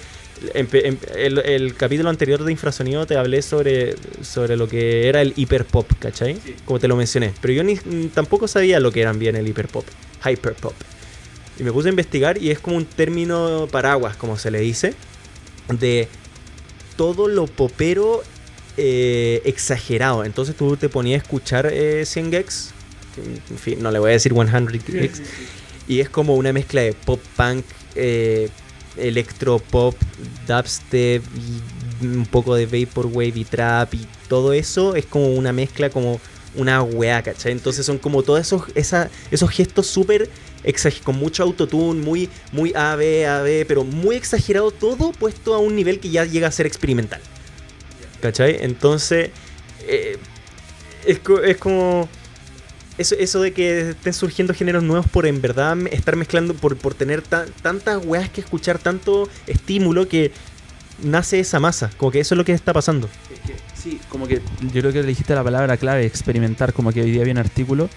el, capítulo anterior de Infrasonido te hablé sobre, sobre lo que era el hiperpop, ¿cachai? Como te lo mencioné. Pero yo ni, tampoco sabía lo que eran bien el hiperpop, hyperpop. Y me puse a investigar y es como un término paraguas, como se le dice, de todo lo popero eh, exagerado. Entonces tú te ponías a escuchar eh, 100 gex, en fin, no le voy a decir 100 gex, y es como una mezcla de pop punk, eh, electropop, dubstep, y un poco de vaporwave y trap, y todo eso es como una mezcla, como una weá, ¿cachai? Entonces son como todos esos, esos gestos súper con mucho autotune, muy, muy AB, AB, pero muy exagerado todo puesto a un nivel que ya llega a ser experimental. ¿Cachai? Entonces, eh, es, como eso, eso de que estén surgiendo géneros nuevos por en verdad estar mezclando, por, por tener tantas weas que escuchar, tanto estímulo que nace esa masa. Como que eso es lo que está pasando. Sí, como que yo creo que le dijiste la palabra clave, experimentar. Como que hoy día había un artículo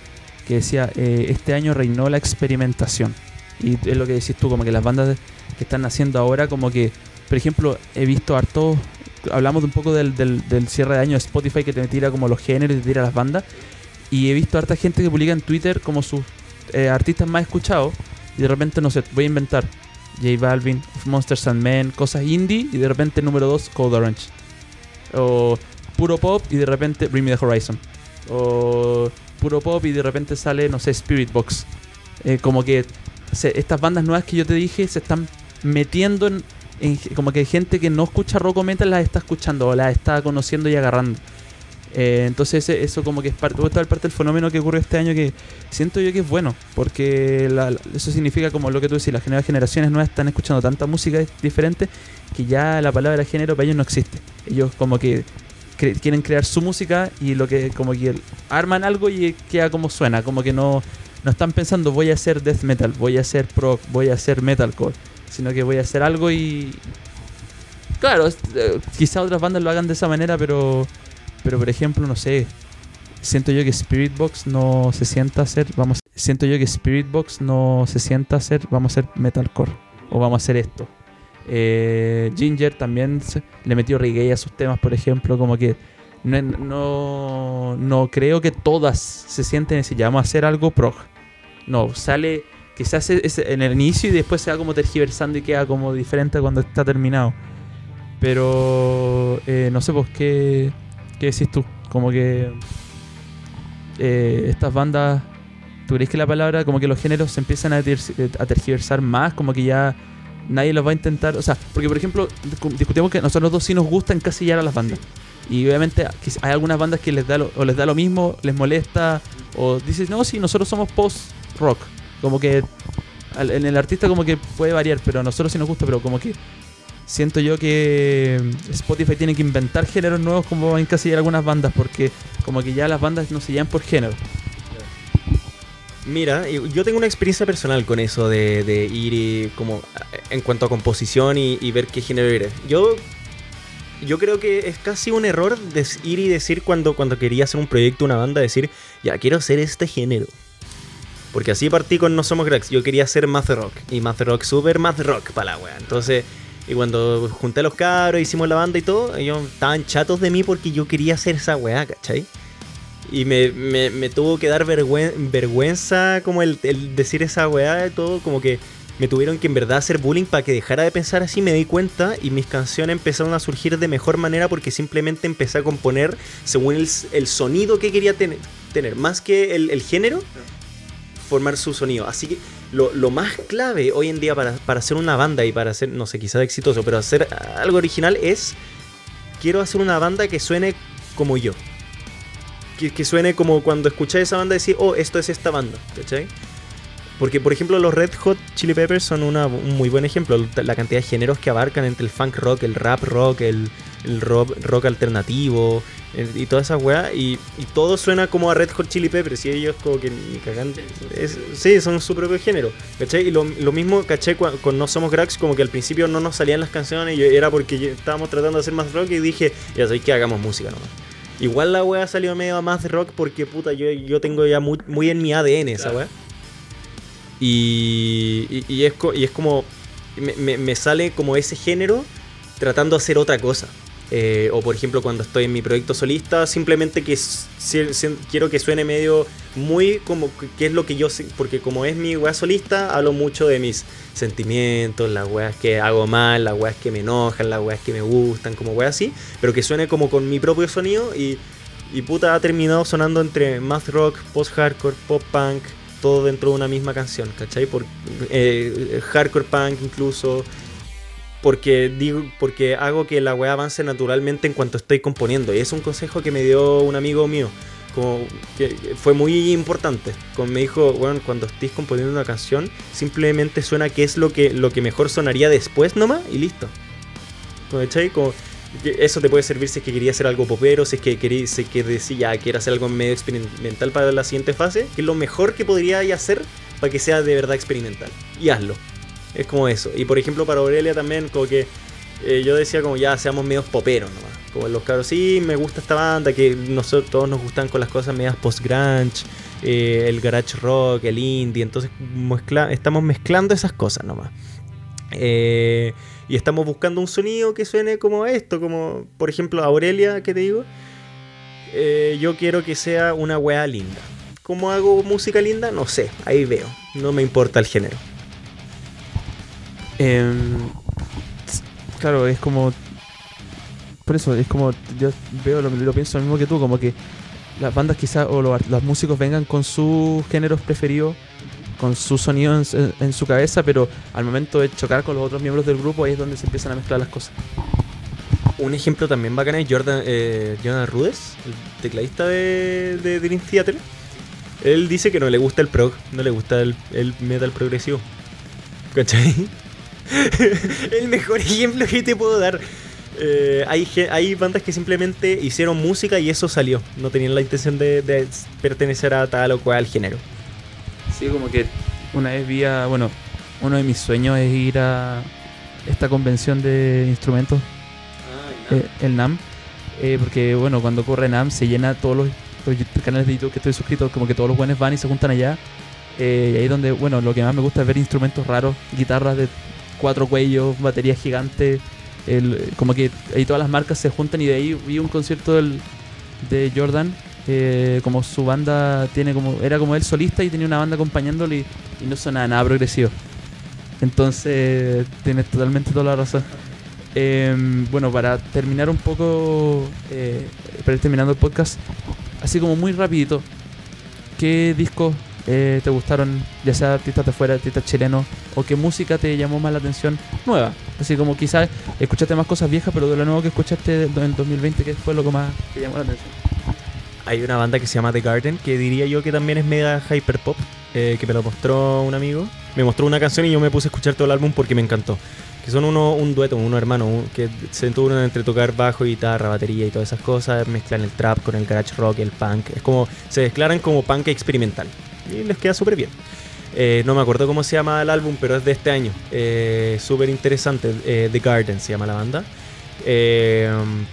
que decía, eh, este año reinó la experimentación. Y es lo que decís tú, como que las bandas que están haciendo ahora, como que, por ejemplo, he visto hartos hablamos un poco del, cierre de año de Spotify que te tira como los géneros y te tira las bandas. Y he visto harta gente que publica en Twitter como sus eh, artistas más escuchados. Y de repente, no sé, voy a inventar. J Balvin, Monsters and Men, cosas indie. Y de repente, número 2, Cold Orange. O puro pop y de repente, Bring Me the Horizon. O puro pop y de repente sale, no sé, Spirit Box. Eh, como que estas bandas nuevas que yo te dije se están metiendo en como que hay gente que no escucha rock o metal las está escuchando o las está conociendo y agarrando. Eh, entonces eso como que es parte, parte del fenómeno que ocurrió este año que siento yo que es bueno, porque eso significa como lo que tú decís, las nuevas generaciones nuevas están escuchando tanta música diferente que ya la palabra género para ellos no existe. Ellos como que quieren crear su música y lo que como que arman algo y queda como suena, como que no, no están pensando voy a hacer death metal, voy a hacer prog, voy a hacer metalcore, sino que voy a hacer algo y claro, eh, quizá otras bandas lo hagan de esa manera, pero pero por ejemplo, no sé, siento yo que Spirit Box no se sienta a hacer, vamos, siento yo que Spirit Box no se sienta a hacer, vamos a hacer metalcore o vamos a hacer esto. Eh, Ginger también le metió reggae a sus temas, por ejemplo, como que no, no, creo que todas se sienten si ya vamos a hacer algo prog. No, sale quizás en el inicio y después se va como tergiversando y queda como diferente cuando está terminado. Pero eh, no sé, pues, ¿qué, ¿qué decís tú? Como que eh, estas bandas, ¿tú crees que la palabra, como que los géneros se empiezan a, a tergiversar más? Como que ya nadie los va a intentar. O sea, porque por ejemplo, discutimos que nosotros dos sí nos gusta encasillar a las bandas. Y obviamente hay algunas bandas que les da lo, o les da lo mismo, les molesta, o dices, no, sí, nosotros somos post-rock. Como que en el artista como que puede variar, pero a nosotros sí nos gusta, pero como que siento yo que Spotify tiene que inventar géneros nuevos como encasillar algunas bandas, porque como que ya las bandas no se llaman por género. Mira, yo tengo una experiencia personal con eso de, ir y como en cuanto a composición y, ver qué género eres. Yo, yo creo que es casi un error ir y decir cuando, cuando quería hacer un proyecto, una banda, decir, ya quiero hacer este género. Porque así partí con No Somos Cracks. Yo quería hacer math rock. Y math rock, super math rock para la wea. Entonces, y cuando junté a los cabros, hicimos la banda y todo, ellos estaban chatos de mí porque yo quería hacer esa weá, ¿cachai? Y me, me, tuvo que dar vergüenza como el, decir esa weá y todo, como que me tuvieron que en verdad hacer bullying para que dejara de pensar así, me di cuenta y mis canciones empezaron a surgir de mejor manera porque simplemente empecé a componer según el, sonido que quería tener, tener más que el, género, formar su sonido. Así que lo, lo, más clave hoy en día para, para hacer una banda y para hacer, no sé, quizás exitoso, pero hacer algo original es, quiero hacer una banda que suene como yo que, suene como cuando escucháis esa banda decir, oh, esto es esta banda, ¿cachai? Porque, por ejemplo, los Red Hot Chili Peppers son una, un muy buen ejemplo. La cantidad de géneros que abarcan entre el funk rock, el rap rock, el, rock, rock, alternativo y toda esa weá. Y, todo suena como a Red Hot Chili Peppers. Y ellos, como que ni cagan. sí, son su propio género. ¿cachai? Y lo, mismo, caché con, No Somos Cracks, como que al principio no nos salían las canciones. Y era porque estábamos tratando de hacer más rock. Y dije, ya sabéis que hagamos música nomás. Igual la wea salió medio más de rock porque puta, yo, yo tengo ya muy, muy en mi ADN esa wea. Y, y, es, y es como. Me, me, sale como ese género tratando de hacer otra cosa. Eh, o por ejemplo cuando estoy en mi proyecto solista, simplemente que quiero que suene medio muy como que es lo que yo porque como es mi weá solista, hablo mucho de mis sentimientos, las weas que hago mal, las weas que me enojan, las weas que me gustan, como weas así, pero que suene como con mi propio sonido y, puta ha terminado sonando entre math rock, post-hardcore, pop-punk, todo dentro de una misma canción, ¿cachai? Por, eh, hardcore punk incluso, porque digo porque hago que la wea avance naturalmente en cuanto estoy componiendo. Y es un consejo que me dio un amigo mío como que fue muy importante. Como me dijo bueno cuando estés componiendo una canción simplemente suena que es lo que lo que mejor sonaría después nomás y listo como eso te puede servir si es que quería hacer algo popero si es que quería si que decía quiero hacer algo medio experimental para la siguiente fase que es lo mejor que podría hacer para que sea de verdad experimental. Y hazlo es como eso. Y por ejemplo, para Aurelia también, como que eh, yo decía como ya seamos medios poperos nomás. Como los cabros, sí, me gusta esta banda, que nosotros todos nos gustan con las cosas medias post-grunge, eh, el garage rock, el indie, entonces estamos mezclando esas cosas nomás. Eh, y estamos buscando un sonido que suene como esto, como por ejemplo Aurelia, que te digo. yo quiero que sea una wea linda. ¿Cómo hago música linda? No sé, ahí veo. No me importa el género. Em, claro, es como. Por eso, es como. Yo veo lo, pienso lo mismo que tú, como que las bandas quizás o los, músicos vengan con sus géneros preferidos, con su sonido en, su cabeza, pero al momento de chocar con los otros miembros del grupo ahí es donde se empiezan a mezclar las cosas. Un ejemplo también bacán es Jordan, eh, Rudes, el tecladista de, de Dream Theater. Él dice que no le gusta el prog, no le gusta el, el metal progresivo. ¿Cachai? el mejor ejemplo que te puedo dar. Eh, hay, hay bandas que simplemente hicieron música y eso salió. No tenían la intención de, pertenecer a tal o cual género. Sí, como que una vez vi a, bueno, uno de mis sueños es ir a esta convención de instrumentos, ah, el NAM, eh, porque bueno, cuando ocurre NAM se llena todos los, canales de YouTube que estoy suscrito, como que todos los buenos van y se juntan allá. Eh, y ahí donde, bueno, lo que más me gusta es ver instrumentos raros, guitarras de cuatro cuellos, baterías gigantes, como que ahí todas las marcas se juntan y de ahí vi un concierto del, de Jordan eh, como su banda tiene como era como él solista y tenía una banda acompañándole y, no sonaba nada progresivo. Entonces tienes totalmente toda la razón. Em, bueno para terminar un poco eh, para ir terminando el podcast así como muy rapidito ¿qué discos eh, te gustaron, ya sea artistas de fuera, artistas chilenos, o qué música te llamó más la atención nueva. Así como quizás escuchaste más cosas viejas, pero de lo nuevo que escuchaste en 2020, ¿qué fue lo que más te llamó la atención? Hay una banda que se llama The Garden, que diría yo que también es mega hyperpop, eh, que me lo mostró un amigo. Me mostró una canción y yo me puse a escuchar todo el álbum porque me encantó. Que son uno, un dueto, unos hermanos, que se enturan entre tocar bajo, guitarra, batería y todas esas cosas, mezclan el trap con el garage rock, el punk. Es como, se declaran como punk experimental y les queda súper bien. Eh, no me acuerdo cómo se llama el álbum, pero es de este año. Eh, súper interesante. Eh, The Garden se llama la banda.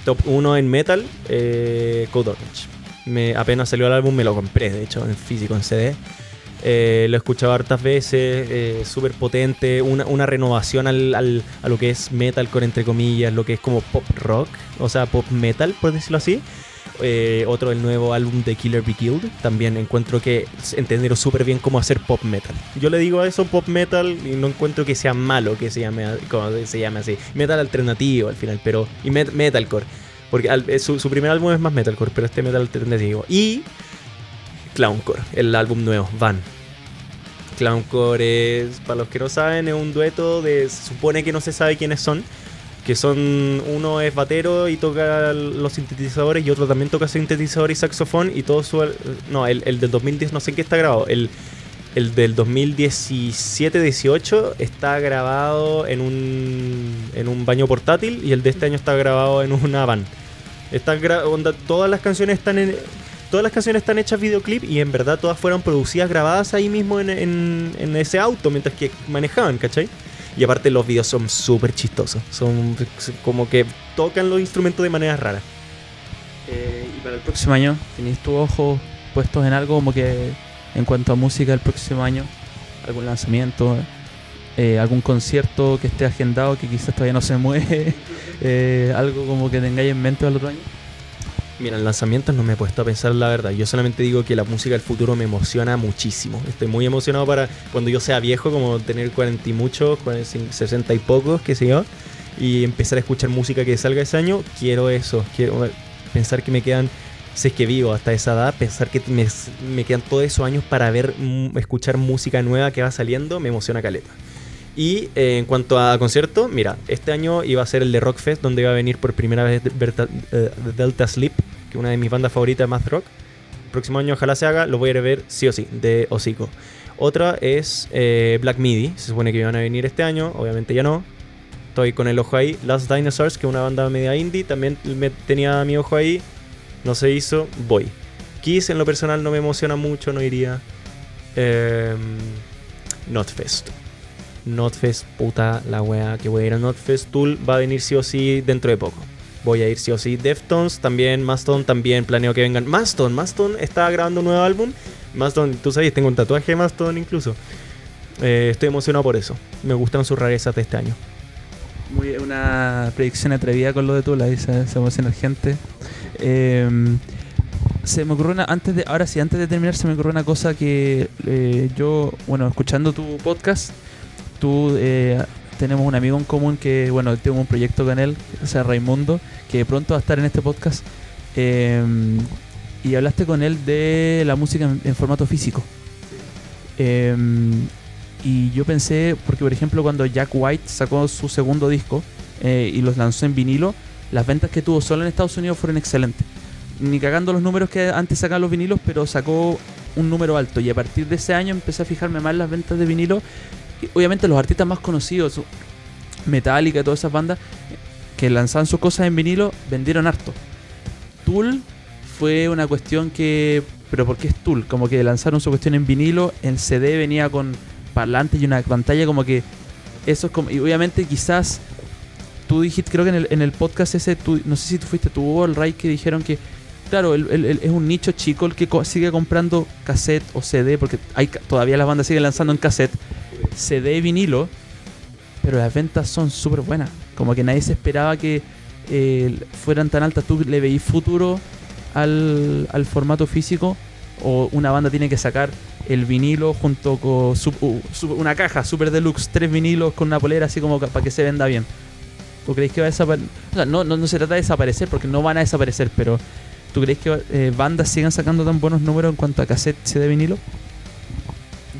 top 1 en metal, Code Orange. Me, apenas salió el álbum, me lo compré, de hecho, en físico, en CD. lo he escuchado hartas veces, súper potente, una, una renovación al, al, a lo que es metalcore, entre comillas, lo que es como pop rock, o sea, pop metal, por decirlo así. Eh, otro, el nuevo álbum de Killer Be Killed. También encuentro que entendieron súper bien cómo hacer pop metal. Yo le digo a eso pop metal y no encuentro que sea malo que se llame, como se llame así. Metal alternativo al final, pero. Y metalcore. Porque eh, su, primer álbum es más metalcore, pero este metal alternativo. Y. Clowncore, el álbum nuevo, Van. Clowncore es, para los que no saben, es un dueto de. Se supone que no se sabe quiénes son que son uno es batero y toca los sintetizadores y otro también toca sintetizador y saxofón y todo su no el, del 2010 no sé en qué está grabado el, el del 2017-18 está grabado en un en un baño portátil y el de este año está grabado en una van está todas las canciones están en todas las canciones están hechas videoclip y en verdad todas fueron producidas grabadas ahí mismo en, en, en ese auto mientras que manejaban ¿cachai? Y aparte los videos son súper chistosos. Son como que tocan los instrumentos de manera rara. Eh, y para el próximo año, ¿tenéis tus ojos puestos en algo como que en cuanto a música el próximo año? ¿Algún lanzamiento? Eh, ¿Algún concierto que esté agendado que quizás todavía no se mueve? Eh, ¿Algo como que tengáis en mente al otro año? Mira, en lanzamientos no me he puesto a pensar la verdad. Yo solamente digo que la música del futuro me emociona muchísimo. Estoy muy emocionado para cuando yo sea viejo, como tener 40 y muchos, 60 y pocos, qué sé yo, y empezar a escuchar música que salga ese año. Quiero eso. Quiero pensar que me quedan, si que vivo hasta esa edad, pensar que me, quedan todos esos años para ver, mm, escuchar música nueva que va saliendo, me emociona caleta. Y eh, en cuanto a concierto, mira, este año iba a ser el de Rockfest, donde iba a venir por primera vez eh, Delta Sleep, que es una de mis bandas favoritas de math rock. El próximo año ojalá se haga, lo voy a ir a ver sí o sí, de Hocico. Otra es eh, Black Midi, se supone que iban a venir este año, obviamente ya no. Estoy con el ojo ahí. Last Dinosaurs, que es una banda media indie, también me tenía mi ojo ahí. No se hizo, voy. Kiss en lo personal no me emociona mucho, no iría. Eh, Notfest. Notfest, puta la wea que voy a ir a Notfest. Tool va a venir sí o sí dentro de poco. Voy a ir sí o sí. Deftones también, Maston también planeo que vengan. Maston, Maston está grabando un nuevo álbum. Maston, tú sabes, tengo un tatuaje de Maston incluso. Eh, estoy emocionado por eso. Me gustan sus rarezas de este año. Muy, una predicción atrevida con lo de Tula, se, se emociona gente. Em, se me ocurrió una, antes de, ahora sí, antes de terminar, se me ocurrió una cosa que eh, yo, bueno, escuchando tu podcast, tú eh, tenemos un amigo en común que, bueno, tengo un proyecto con él, o sea, Raimundo, que pronto va a estar en este podcast. Em, y hablaste con él de la música en, formato físico. Em, y yo pensé, porque por ejemplo cuando Jack White sacó su segundo disco eh, y los lanzó en vinilo, las ventas que tuvo solo en Estados Unidos fueron excelentes. Ni cagando los números que antes sacaban los vinilos, pero sacó un número alto. Y a partir de ese año empecé a fijarme más en las ventas de vinilo obviamente los artistas más conocidos, Metallica, todas esas bandas, que lanzaban sus cosas en vinilo, vendieron harto. Tool fue una cuestión que. Pero ¿por qué es Tool? Como que lanzaron su cuestión en vinilo, el CD venía con parlantes y una pantalla como que. Eso es como. Y obviamente quizás. Tú dijiste, creo que en el, podcast ese, tú, no sé si tú fuiste tú o el Ray que dijeron que claro, es un nicho chico el que co- sigue comprando cassette o CD, porque hay todavía las bandas siguen lanzando en cassette, CD y vinilo, pero las ventas son súper buenas. Como que nadie se esperaba que eh, fueran tan altas. ¿Tú le veís futuro al, al formato físico? ¿O una banda tiene que sacar el vinilo junto con uh, una caja super deluxe, tres vinilos con una polera así como para que se venda bien? ¿Tú creéis que va a desaparecer? O sea, no, no, no se trata de desaparecer porque no van a desaparecer, pero ¿tú crees que eh, bandas sigan sacando tan buenos números en cuanto a cassette, CD, vinilo?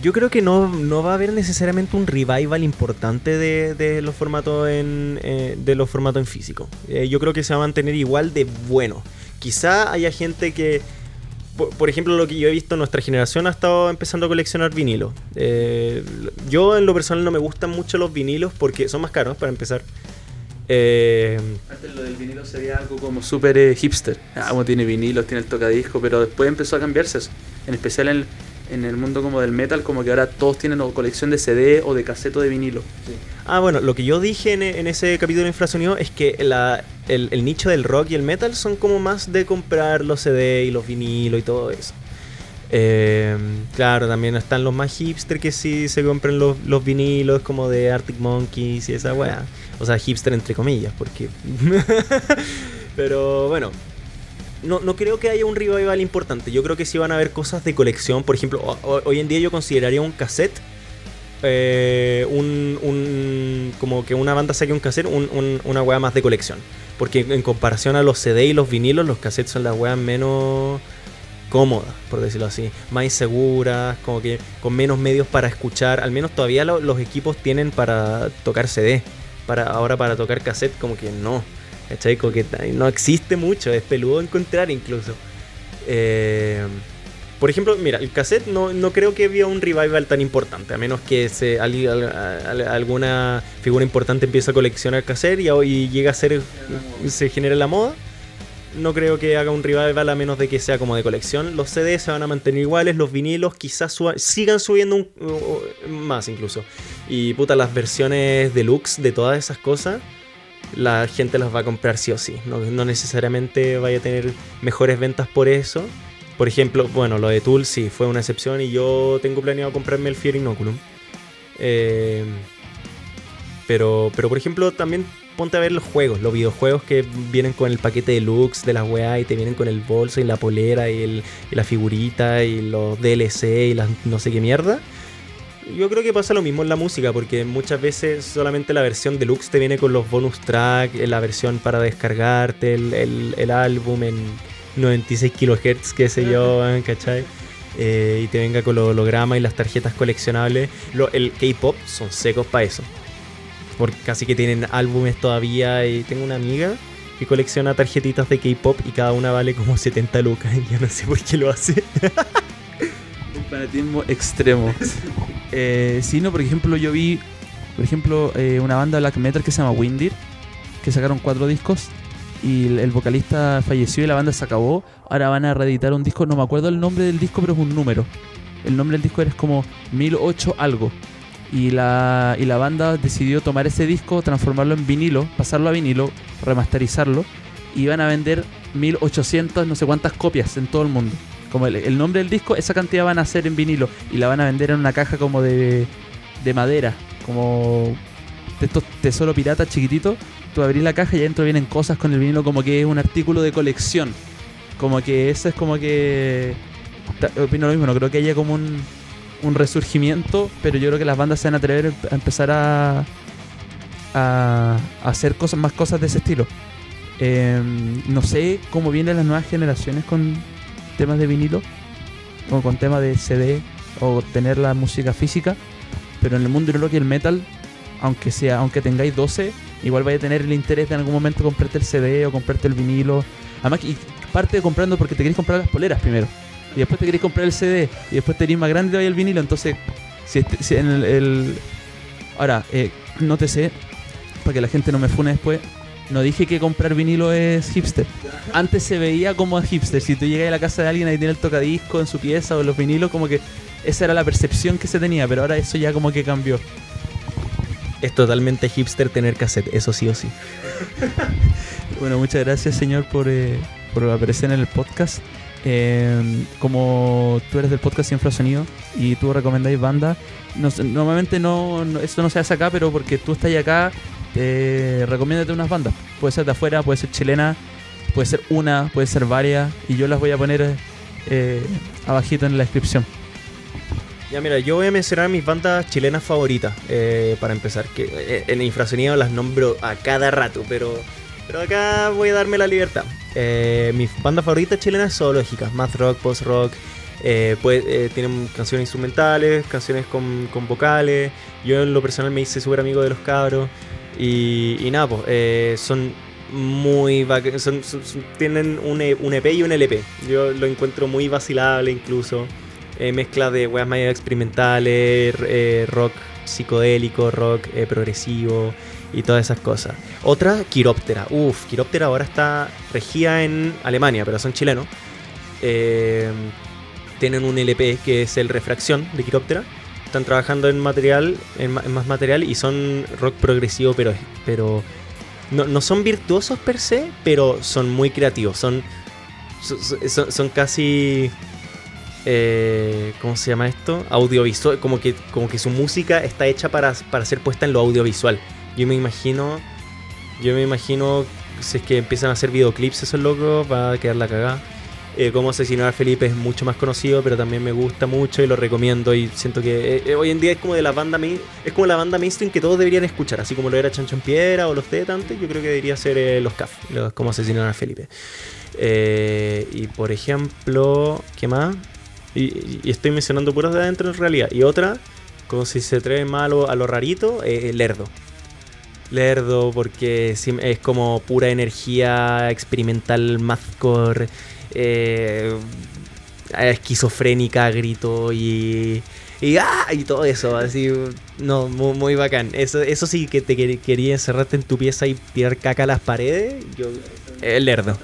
Yo creo que no, no va a haber necesariamente un revival importante de, de los formatos en eh, de los formatos en físico. Eh, yo creo que se va a mantener igual de bueno. Quizá haya gente que, por, ejemplo, lo que yo he visto, nuestra generación ha estado empezando a coleccionar vinilos. Eh, yo en lo personal no me gustan mucho los vinilos porque son más caros para empezar. Eh, Antes lo del vinilo se veía algo como súper hipster. Ah, como tiene vinilos, tiene el tocadisco, pero después empezó a cambiarse eso. En especial en en el mundo como del metal, como que ahora todos tienen o colección de CD o de cassette o de vinilo. Ah, bueno, lo que yo dije en, en ese capítulo de Infrasonido es que la- el, nicho del rock y el metal son como más de comprar los CD y los vinilos y todo eso. Eh, claro, también están los más hipster que sí se compran los, los vinilos como de Arctic Monkeys y esa weá. O sea, hipster entre comillas, porque... Pero bueno, no, no creo que haya un revival importante. Yo creo que sí van a haber cosas de colección. Por ejemplo, ho- ho- hoy en día yo consideraría un cassette eh, un, un- como que una banda saque un cassette, un- un- una weá más de colección. Porque en comparación a los CD y los vinilos, los cassettes son las weas menos cómodas, por decirlo así. Más inseguras, como que con menos medios para escuchar. Al menos todavía lo- los equipos tienen para tocar CD. Para, ahora para tocar cassette como que no. Que no existe mucho, es peludo encontrar incluso. Eh, por ejemplo, mira, el cassette no, no creo que había un revival tan importante, a menos que se, al- al- al- alguna figura importante empiece a coleccionar cassette y, y llega a ser, se genere la moda. No creo que haga un revival a menos de que sea como de colección. Los CDs se van a mantener iguales, los vinilos quizás sigan subiendo más incluso. Y puta, las versiones deluxe de todas esas cosas, la gente las va a comprar sí o sí. No, no necesariamente vaya a tener mejores ventas por eso. Por ejemplo, bueno, lo de Tool sí fue una excepción y yo tengo planeado comprarme el Fear Inoculum. Eh, pero, pero por ejemplo, también ponte a ver los juegos, los videojuegos que vienen con el paquete deluxe de las weá y te vienen con el bolso y la polera y, el- y la figurita y los DLC y las no sé qué mierda. Yo creo que pasa lo mismo en la música, porque muchas veces solamente la versión deluxe te viene con los bonus track, eh, la versión para descargarte el, el- el álbum en 96 kHz, qué sé yo, eh, ¿cachai? Eh, y te venga con los hologramas y las tarjetas coleccionables. Lo- el K-pop son secos para eso. Porque casi que tienen álbumes todavía. Y tengo una amiga que colecciona tarjetitas de K-pop y cada una vale como 70 lucas. Y yo no sé por qué lo hace. Un fanatismo extremo. eh, sí, no, por ejemplo, yo vi, por ejemplo, eh, una banda black metal que se llama Windir, que sacaron cuatro discos y el, el vocalista falleció y la banda se acabó. Ahora van a reeditar un disco, no me acuerdo el nombre del disco, pero es un número. El nombre del disco era como 1008 algo. Y la, y la banda decidió tomar ese disco, transformarlo en vinilo, pasarlo a vinilo, remasterizarlo. Y van a vender 1800, no sé cuántas copias en todo el mundo. Como el, nombre del disco, esa cantidad van a ser en vinilo. Y la van a vender en una caja como de, de madera. Como de estos tesoro pirata chiquititos. Tú abrís la caja y adentro vienen cosas con el vinilo como que es un artículo de colección. Como que eso es como que... Opino lo mismo, no creo que haya como un, un resurgimiento, pero yo creo que las bandas se van a atrever a empezar a, a, hacer cosas, más cosas de ese estilo. Eh, no sé cómo vienen las nuevas generaciones con temas de vinilo, o con temas de CD, o tener la música física, pero en el mundo del rock y el metal, aunque sea, aunque tengáis 12, igual vais a tener el interés de en algún momento comprarte el CD o comprarte el vinilo. Además, y parte comprando porque te queréis comprar las poleras primero. Y después te queréis comprar el CD. Y después te queréis más grande y te el vinilo. Entonces, si, este- si en el, el- Ahora, eh, nótese, para que la gente no me fune después, No dije que comprar vinilo es hipster. Antes se veía como hipster. Si tú llegas a la casa de alguien y tiene el tocadisco en su pieza o los vinilos, como que esa era la percepción que se tenía, pero ahora eso ya como que cambió. Es totalmente hipster tener cassette, eso sí o sí. bueno, muchas gracias, señor, por, eh, por aparecer en el podcast. Eh, como tú eres del podcast Infrasonido y tú recomendáis bandas, normalmente no, esto no se hace acá, pero porque tú estás acá, eh, recomiéndate unas bandas. Puede ser de afuera, puede ser chilena, puede ser una, puede ser varias, y yo las voy a poner eh, en la descripción. Ya mira, yo voy a mencionar mis bandas chilenas favoritas eh, para empezar, que eh, en Infrasonido las nombro a cada rato, pero, pero acá voy a darme la libertad. Eh, mis bandas favoritas chilenas son lógicas, math rock, post rock, pues, tienen canciones instrumentales, canciones con, vocales. Yo en lo personal me hice súper amigo de los cabros. Y, nada, pues son muy son, tienen un, EP y un LP. Yo lo encuentro muy vacilable incluso. mezcla de weas más experimentales, rock psicodélico, rock progresivo y todas esas cosas. Otra, Quiróptera. Uf, Quiróptera ahora está regida en Alemania, pero son chilenos. Eh, tienen un LP que es el Refracción de Quiróptera. Están trabajando en material, en, más material y son rock progresivo, pero, pero no, son virtuosos per se, pero son muy creativos. Son, son, casi eh, ¿cómo se llama esto? Audiovisual, como que, como que su música está hecha para, para ser puesta en lo audiovisual. Yo me imagino. Yo me imagino. Si es que empiezan a hacer videoclips esos locos, va a quedar la cagada. Eh, como asesinar a Felipe es mucho más conocido, pero también me gusta mucho y lo recomiendo. Y siento que eh, eh, hoy en día es como de la banda es como la banda mainstream que todos deberían escuchar, así como lo era Chancho en Piedra o los Tetantes. Yo creo que debería ser los CAF, los, asesinar a Felipe. y por ejemplo, ¿qué más? Y, estoy mencionando puras de adentro en realidad. Y otra, como si se atreve más a lo, a lo rarito, Lerdo lerdo porque es como pura energía experimental, mathcore, eh, esquizofrénica, grito y, y, ¡ah! y todo eso, así, no, muy, bacán. Eso, eso sí que te quería encerrarte en tu pieza y tirar caca a las paredes, yo, el lerdo.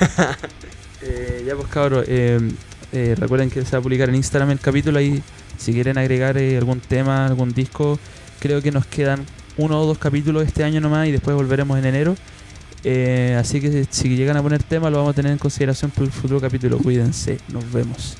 Eh, ya pues cabros, eh, recuerden que se va a publicar en Instagram el capítulo y si quieren agregar algún tema, algún disco, creo que nos quedan uno o dos capítulos este año nomás y después volveremos en enero. Eh, así que si llegan a poner tema lo vamos a tener en consideración para el futuro capítulo. Cuídense, nos vemos.